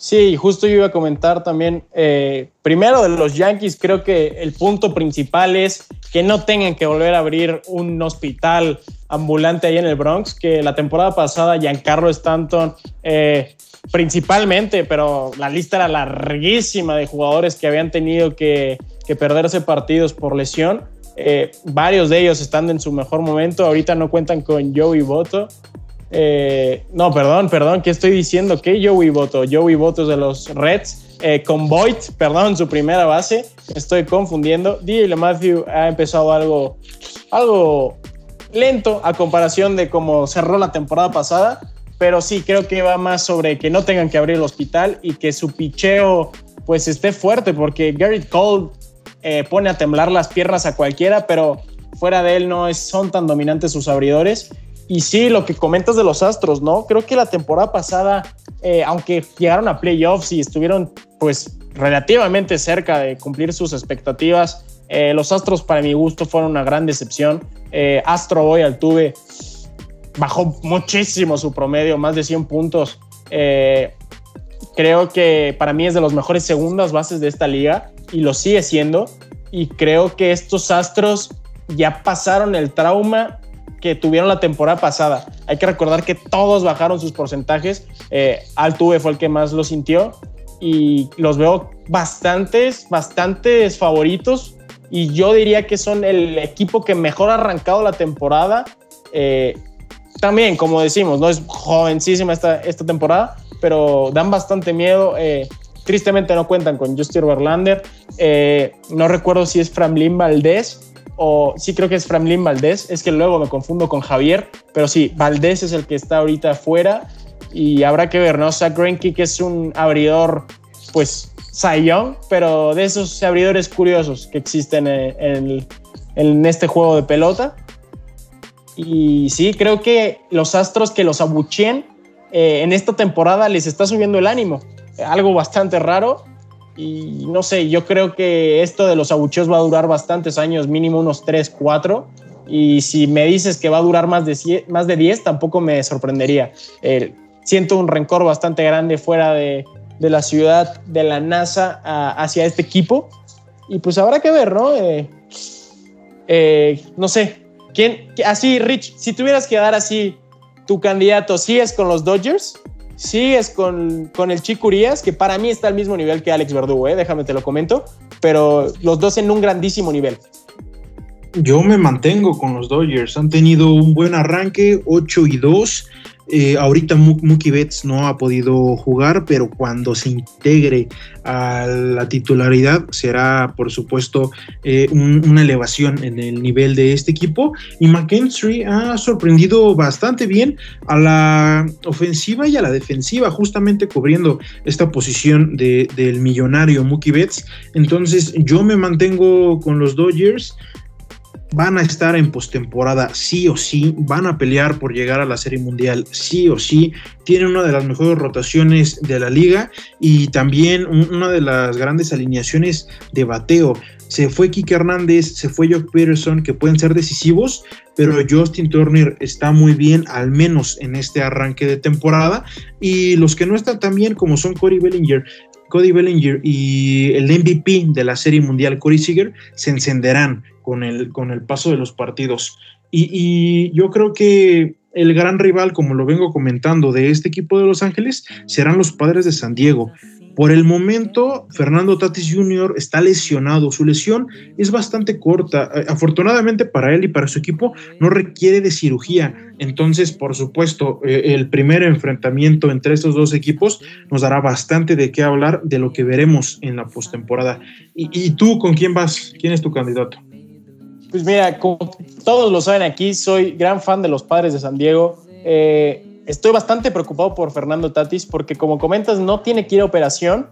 [SPEAKER 5] Sí, justo yo iba a comentar también, eh, primero de los Yankees, creo que el punto principal es que no tengan que volver a abrir un hospital ambulante ahí en el Bronx, que la temporada pasada Giancarlo Stanton, eh, principalmente, pero la lista era larguísima de jugadores que habían tenido que, perderse partidos por lesión. Eh, varios de ellos están en su mejor momento, ahorita no cuentan con Joey Boto. Eh, no, perdón, perdón, ¿qué estoy diciendo? Que Joey Voto, Joey Voto es de los Reds. Eh, con Boyd, perdón, su primera base, estoy confundiendo. DJ Matthew ha empezado algo, algo lento a comparación de cómo cerró la temporada pasada, pero sí creo que va más sobre que no tengan que abrir el hospital y que su picheo pues esté fuerte, porque Garrett Cole eh, pone a temblar las piernas a cualquiera, pero fuera de él no son tan dominantes sus abridores y sí, lo que comentas de los Astros, ¿no? Creo que la temporada pasada, eh, aunque llegaron a playoffs y estuvieron pues relativamente cerca de cumplir sus expectativas, eh, los Astros para mi gusto fueron una gran decepción. Eh, Astro Boy Altuve bajó muchísimo su promedio, más de 100 puntos. creo que para mí es de los mejores segundas bases de esta liga y lo sigue siendo. Y creo que estos Astros ya pasaron el trauma que tuvieron la temporada pasada. Hay que recordar que todos bajaron sus porcentajes. Eh, Altuve fue el que más lo sintió y los veo bastantes, bastantes favoritos. Y yo diría que son el equipo que mejor ha arrancado la temporada. Eh, también, como decimos, no es jovencísima esta, esta temporada, pero dan bastante miedo. Eh, tristemente no cuentan con Justin Verlander. Eh, no recuerdo si es Framlin Valdés o sí creo que es Framlin Valdés, es que luego me confundo con Javier, pero sí, Valdés es el que está ahorita afuera y habrá que ver, ¿no? Zach Greinke que es un abridor, pues, sayón, pero de esos abridores curiosos que existen en, este juego de pelota. Y sí, creo que los astros que los abucheen eh, en esta temporada les está subiendo el ánimo. Algo bastante raro y no sé, yo creo que esto de los abucheos va a durar bastantes años, mínimo unos 3, 4. Y si me dices que va a durar más de, más de 10, tampoco me sorprendería. siento un rencor bastante grande fuera de, de la ciudad de la NASA hacia este equipo. Y pues habrá que ver, ¿no? Eh, eh, no sé, ¿quién? Así, Rich, si tuvieras que dar así tu candidato, ¿sí es con los Dodgers? Sigues con, con el Chico Urias, que para mí está al mismo nivel que Alex Verdugo, ¿eh? déjame te lo comento, pero los dos en un grandísimo nivel.
[SPEAKER 8] Yo me mantengo con los Dodgers, han tenido un buen arranque, 8 y 2, eh, ahorita Mookie Betts no ha podido jugar, pero cuando se integre a la titularidad será, por supuesto, eh, una elevación en el nivel de este equipo. Y McKinstry ha sorprendido bastante bien a la ofensiva y a la defensiva, justamente cubriendo esta posición del millonario Mookie Betts. Entonces, yo me mantengo con los Dodgers van a estar en postemporada sí o sí, van a pelear por llegar a la Serie Mundial sí o sí, tienen una de las mejores rotaciones de la liga y también una de las grandes alineaciones de bateo. Se fue Kike Hernández, se fue Jock Peterson, que pueden ser decisivos, pero Justin Turner está muy bien, al menos en este arranque de temporada. Y los que no están tan bien, como son Cody Bellinger, Cody Bellinger y el MVP de la Serie Mundial, Corey Seager, se encenderán con el, con el paso de los partidos. Y, yo creo que el gran rival, como lo vengo comentando, de este equipo de Los Ángeles serán los padres de San Diego. Por el momento, Fernando Tatis Jr. está lesionado. Su lesión es bastante corta. Eh, afortunadamente para él y para su equipo, no requiere de cirugía. Entonces, por supuesto, eh, el primer enfrentamiento entre estos dos equipos nos dará bastante de qué hablar de lo que veremos en la postemporada. ¿Y, ¿Y tú con quién vas? ¿Quién es tu candidato?
[SPEAKER 5] Pues mira, como todos lo saben aquí, soy gran fan de los padres de San Diego. Eh, estoy bastante preocupado por Fernando Tatis porque como comentas no tiene que ir a operación,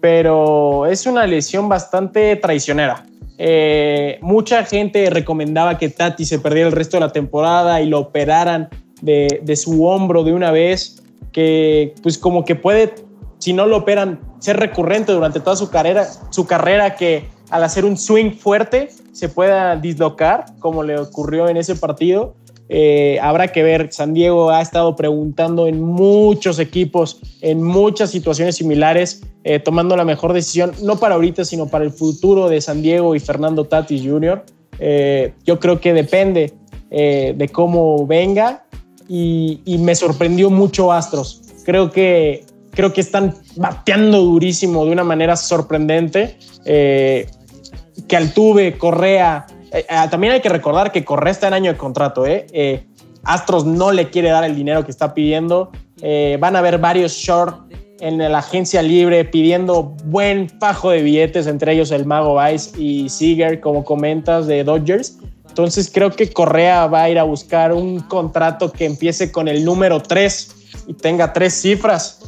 [SPEAKER 5] pero es una lesión bastante traicionera. Eh, mucha gente recomendaba que Tatis se perdiera el resto de la temporada y lo operaran de, de, su hombro de una vez, que pues como que puede, si no lo operan, ser recurrente durante toda su carrera, su carrera que al hacer un swing fuerte se pueda dislocar, como le ocurrió en ese partido. Eh, habrá que ver, San Diego ha estado preguntando en muchos equipos, en muchas situaciones similares, eh, tomando la mejor decisión, no para ahorita, sino para el futuro de San Diego y Fernando Tatis Jr. Eh, yo creo que depende de cómo venga y, y, me sorprendió mucho Astros. Creo que, creo que están bateando durísimo de una manera sorprendente. que Altuve, Correa, eh, eh, también hay que recordar que Correa está en año de contrato. ¿eh? ¿eh? Astros no le quiere dar el dinero que está pidiendo. Eh, van a haber varios short en la agencia libre pidiendo buen fajo de billetes, entre ellos el Mago Vice y Seager, como comentas, de Dodgers. Entonces creo que Correa va a ir a buscar un contrato que empiece con el número 3 y tenga tres cifras,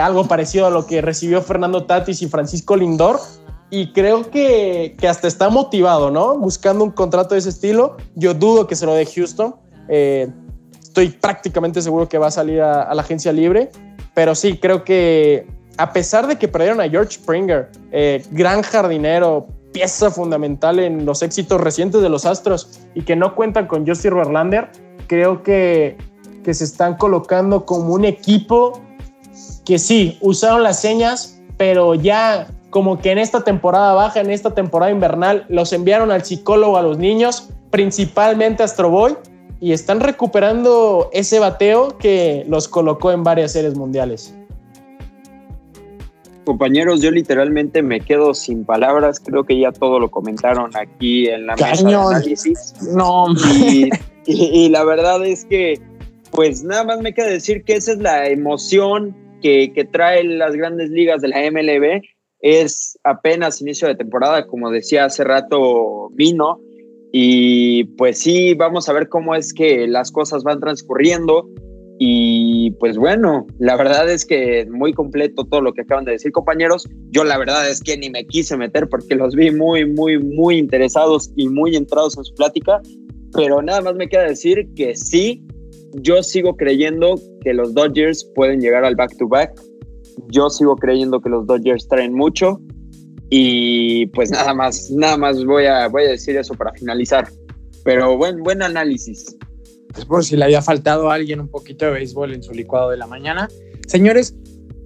[SPEAKER 5] algo parecido a lo que recibió Fernando Tatis y Francisco Lindor y creo que, que, hasta está motivado, ¿no? Buscando un contrato de ese estilo. Yo dudo que se lo dé Houston. Eh, estoy prácticamente seguro que va a salir a, a, la agencia libre. Pero sí, creo que a pesar de que perdieron a George Springer, eh, gran jardinero, pieza fundamental en los éxitos recientes de los Astros y que no cuentan con Justin Verlander, creo que, que se están colocando como un equipo que sí, usaron las señas, pero ya como que en esta temporada baja, en esta temporada invernal, los enviaron al psicólogo a los niños, principalmente a Astroboy, y están recuperando ese bateo que los colocó en varias series mundiales.
[SPEAKER 7] Compañeros, yo literalmente me quedo sin palabras. Creo que ya todo lo comentaron aquí en la
[SPEAKER 4] Cañón.
[SPEAKER 7] mesa de análisis.
[SPEAKER 4] No,
[SPEAKER 7] y, y, y, la verdad es que, pues nada más me queda decir que esa es la emoción que, que trae las grandes ligas de la MLB es apenas inicio de temporada, como decía hace rato Vino, y pues sí, vamos a ver cómo es que las cosas van transcurriendo. Y pues bueno, la verdad es que muy completo todo lo que acaban de decir compañeros. Yo la verdad es que ni me quise meter porque los vi muy, muy, muy interesados y muy entrados en su plática. Pero nada más me queda decir que sí, yo sigo creyendo que los Dodgers pueden llegar al back-to-back. -back. Yo sigo creyendo que los Dodgers traen mucho y pues nada más, nada más voy a, voy a decir eso para finalizar. Pero buen, buen análisis.
[SPEAKER 4] Es por si le había faltado a alguien un poquito de béisbol en su licuado de la mañana. Señores,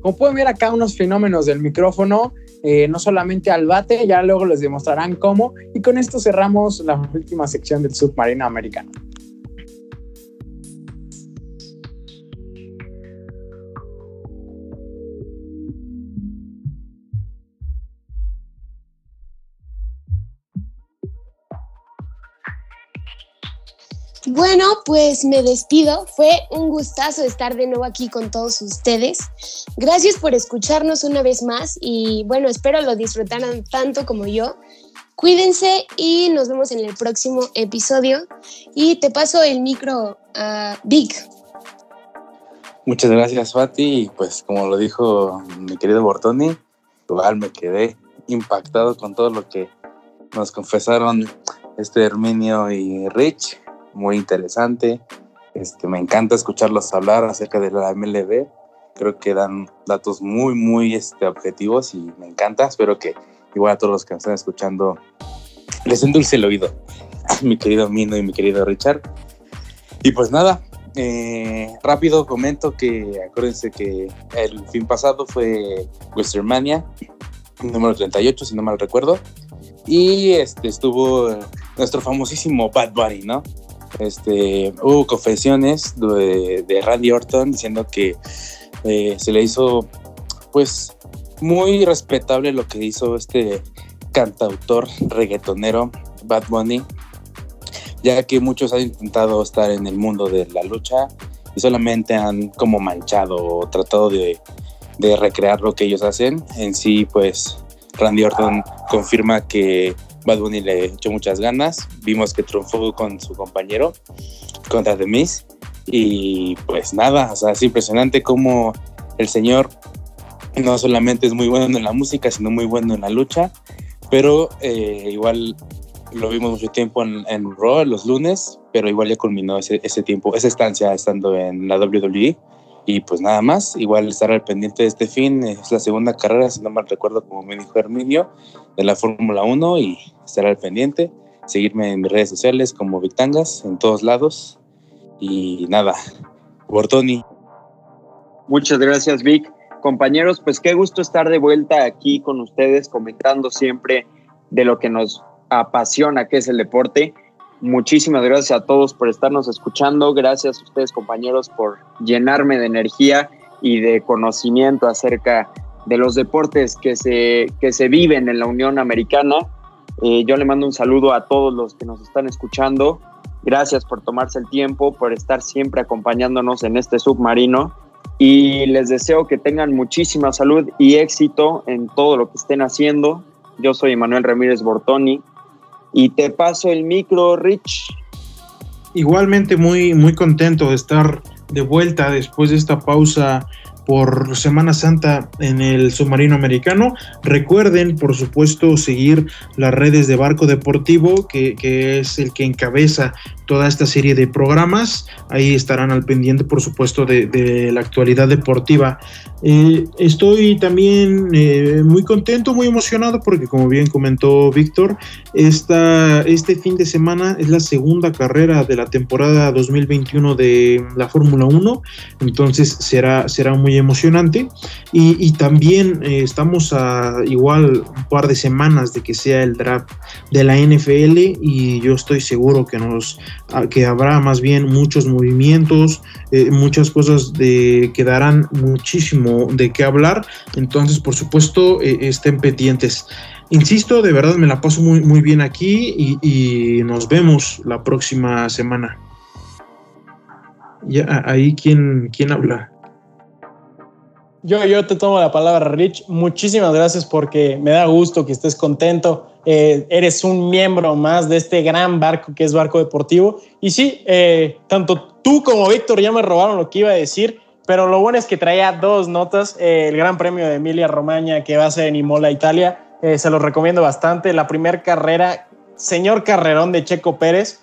[SPEAKER 4] como pueden ver acá unos fenómenos del micrófono, eh, no solamente al bate, ya luego les demostrarán cómo. Y con esto cerramos la última sección del submarino americano.
[SPEAKER 9] Bueno, pues me despido. Fue un gustazo estar de nuevo aquí con todos ustedes. Gracias por escucharnos una vez más y bueno, espero lo disfrutaran tanto como yo. Cuídense y nos vemos en el próximo episodio. Y te paso el micro a Vic.
[SPEAKER 6] Muchas gracias, Fati. Pues como lo dijo mi querido Bortoni, igual me quedé impactado con todo lo que nos confesaron este Herminio y Rich muy interesante. Este, me encanta escucharlos hablar acerca de la MLB. Creo que dan datos muy, muy este, objetivos y me encanta. Espero que igual a todos los que están escuchando les endulce el oído. (laughs) mi querido Mino y mi querido Richard. Y pues nada, eh, rápido comento que acuérdense que el fin pasado fue Westermania, número 38, si no mal recuerdo. Y este, estuvo nuestro famosísimo Bad Bunny, ¿no? Este, hubo confesiones de, Randy Orton diciendo que eh, se le hizo, pues, muy respetable lo que hizo este cantautor reggaetonero Bad Bunny, ya que muchos han intentado estar en el mundo de la lucha y solamente han como manchado o tratado de, de recrear lo que ellos hacen. En sí, pues Randy Orton confirma que Bad Bunny le echó muchas ganas. Vimos que triunfó con su compañero contra The Miz. Y pues nada, o sea, es impresionante cómo el señor no solamente es muy bueno en la música, sino muy bueno en la lucha. Pero eh, igual lo vimos mucho tiempo en, en, Raw los lunes, pero igual ya culminó ese, ese tiempo, esa estancia estando en la WWE. Y pues nada más, igual estar al pendiente de este fin. Es la segunda carrera, si no mal recuerdo, como me dijo Herminio, de la Fórmula 1 y estar al pendiente. Seguirme en mis redes sociales como Victangas, en todos lados. Y nada, Bortoni.
[SPEAKER 7] Muchas gracias, Vic. Compañeros, pues qué gusto estar de vuelta aquí con ustedes, comentando siempre de lo que nos apasiona, que es el deporte. Muchísimas gracias a todos por estarnos escuchando. Gracias a ustedes, compañeros, por llenarme de energía y de conocimiento acerca de los deportes que se, que se viven en la Unión Americana. Eh, yo le mando un saludo a todos los que nos están escuchando. Gracias por tomarse el tiempo, por estar siempre acompañándonos en este submarino. Y les deseo que tengan muchísima salud y éxito en todo lo que estén haciendo. Yo soy Manuel Ramírez Bortoni y te paso el micro, Rich.
[SPEAKER 8] Igualmente muy, muy contento de estar de vuelta después de esta pausa por Semana Santa en el submarino americano. Recuerden, por supuesto, seguir las redes de Barco Deportivo, que, que, es el que encabeza toda esta serie de programas. Ahí estarán al pendiente, por supuesto, de, la actualidad deportiva. Eh, estoy también eh, muy contento, muy emocionado, porque como bien comentó Víctor, este fin de semana es la segunda carrera de la temporada 2021 de la Fórmula 1, entonces será, será muy emocionante. Y, y también eh, estamos a igual un par de semanas de que sea el draft de la NFL y yo estoy seguro que nos que habrá más bien muchos movimientos, eh, muchas cosas de, que darán muchísimo de qué hablar. Entonces, por supuesto, eh, estén pendientes. Insisto, de verdad me la paso muy, muy bien aquí y, y nos vemos la próxima semana. Ya, ahí, ¿quién, quién habla?
[SPEAKER 5] Yo, yo te tomo la palabra, Rich. Muchísimas gracias porque me da gusto que estés contento. Eh, eres un miembro más de este gran barco que es Barco Deportivo. Y sí, eh, tanto tú como Víctor ya me robaron lo que iba a decir, pero lo bueno es que traía dos notas. Eh, el Gran Premio de Emilia Romagna que va a ser en Imola, Italia. Eh, se los recomiendo bastante. La primera carrera, señor carrerón de Checo Pérez.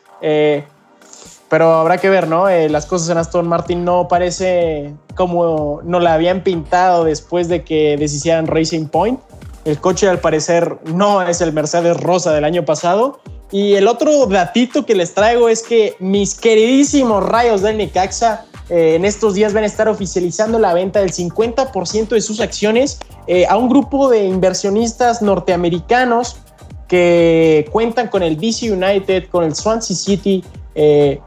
[SPEAKER 5] Pero habrá que ver, ¿no? Las cosas en Aston Martin no parece como no la habían pintado después de que deshicieran Racing Point. El coche al parecer no es el Mercedes Rosa del año pasado. Y el otro datito que les traigo es que mis queridísimos rayos del Necaxa eh, en estos días van a estar oficializando la venta del 50% de sus acciones eh, a un grupo de inversionistas norteamericanos que cuentan con el DC United, con el Swansea City, eh,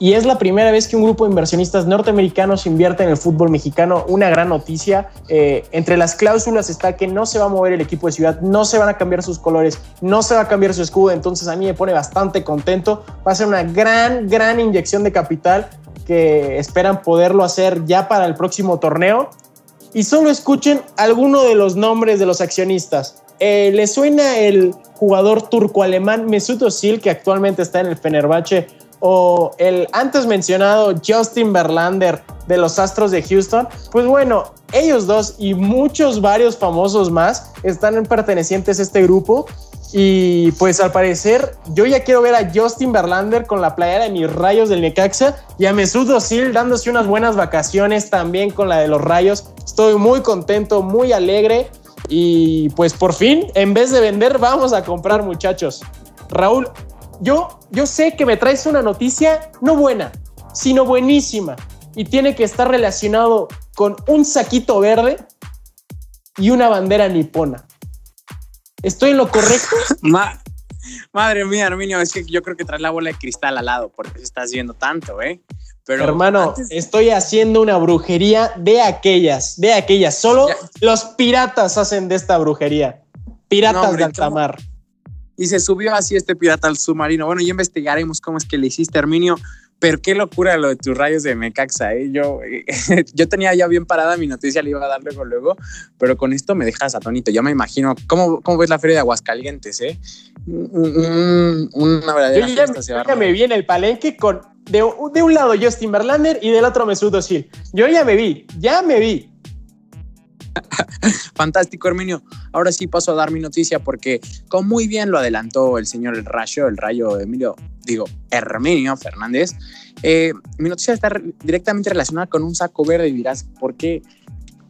[SPEAKER 5] y es la primera vez que un grupo de inversionistas norteamericanos invierte en el fútbol mexicano. Una gran noticia. Eh, entre las cláusulas está que no se va a mover el equipo de ciudad, no se van a cambiar sus colores, no se va a cambiar su escudo. Entonces a mí me pone bastante contento. Va a ser una gran, gran inyección de capital que esperan poderlo hacer ya para el próximo torneo. Y solo escuchen alguno de los nombres de los accionistas. Eh, ¿Le suena el jugador turco-alemán Mesut Özil, que actualmente está en el Fenerbahce o el antes mencionado Justin Verlander de los Astros de Houston, pues bueno, ellos dos y muchos varios famosos más están pertenecientes a este grupo y pues al parecer yo ya quiero ver a Justin Verlander con la playera de mis rayos del Necaxa y a Mesut Özil dándose unas buenas vacaciones también con la de los rayos. Estoy muy contento, muy alegre y pues por fin, en vez de vender, vamos a comprar muchachos. Raúl, yo, yo sé que me traes una noticia no buena, sino buenísima. Y tiene que estar relacionado con un saquito verde y una bandera nipona. ¿Estoy en lo correcto? (laughs)
[SPEAKER 1] Ma madre mía, Arminio, es que yo creo que traes la bola de cristal al lado, porque estás viendo tanto, ¿eh?
[SPEAKER 5] Pero Hermano, estoy haciendo una brujería de aquellas, de aquellas. Solo los piratas hacen de esta brujería. Piratas de alta
[SPEAKER 4] Y se subió así este pirata al submarino. Bueno, ya investigaremos cómo es que le hiciste, Herminio. Pero qué locura lo de tus rayos de Mecaxa, ¿eh? Yo, (laughs) yo tenía ya bien parada mi noticia, le iba a dar luego, luego, pero con esto me dejas atónito. Ya me imagino, ¿cómo, cómo ves la feria de Aguascalientes, eh? una verdadera
[SPEAKER 5] yo ya, ya me vi en el palenque con, de, de, un lado Justin Verlander y del otro Mesut Özil. Yo ya me vi, ya me vi. (laughs)
[SPEAKER 4] Fantástico, Herminio. Ahora sí paso a dar mi noticia porque, como muy bien lo adelantó el señor El Rayo, el Rayo Emilio, digo, Herminio Fernández, eh, mi noticia está directamente relacionada con un saco verde y dirás, ¿por qué?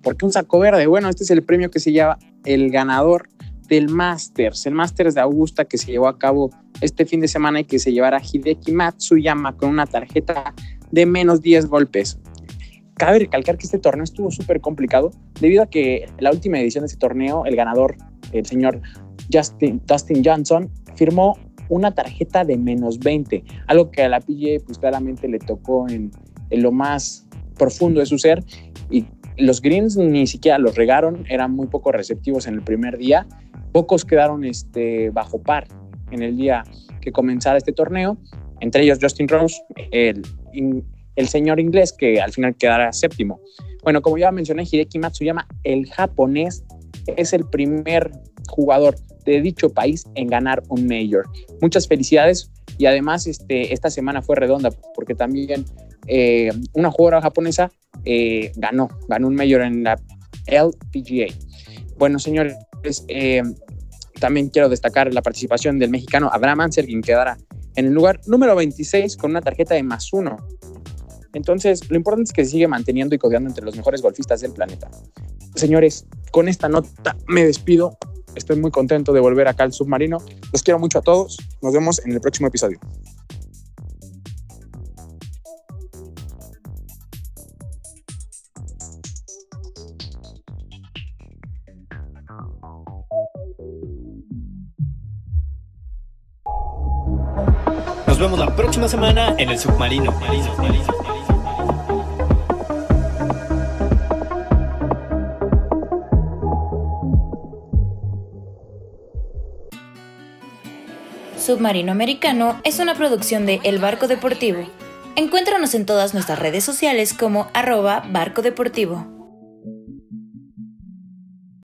[SPEAKER 4] ¿Por qué un saco verde? Bueno, este es el premio que se llama el ganador del Masters, el Masters de Augusta que se llevó a cabo este fin de semana y que se llevará Hideki Matsuyama con una tarjeta de menos 10 golpes. Cabe recalcar que este torneo estuvo súper complicado debido a que la última edición de este torneo, el ganador, el señor Justin, Johnson, firmó una tarjeta de menos 20, algo que a la PGA pues claramente le tocó en, en lo más profundo de su ser y los Greens ni siquiera los regaron, eran muy poco receptivos en el primer día, pocos quedaron este, bajo par en el día que comenzara este torneo, entre ellos Justin Rose, el, el señor inglés que al final quedará séptimo. Bueno, como ya mencioné, Hideki Matsuyama, el japonés, es el primer jugador de dicho país en ganar un Major. Muchas felicidades y además este, esta semana fue redonda porque también eh, una jugadora japonesa eh, ganó, ganó un Major en la LPGA. Bueno, señores, eh, también quiero destacar la participación del mexicano Abraham Anser, quien quedará en el lugar número 26 con una tarjeta de más uno entonces, lo importante es que se sigue manteniendo y codeando entre los mejores golfistas del planeta. Señores, con esta nota me despido. Estoy muy contento de volver acá al submarino. Los quiero mucho a todos. Nos vemos en el próximo episodio.
[SPEAKER 3] Nos vemos la próxima semana en el submarino.
[SPEAKER 1] Submarino Americano es una producción de El Barco Deportivo. Encuéntranos en todas nuestras redes sociales como arroba barco deportivo.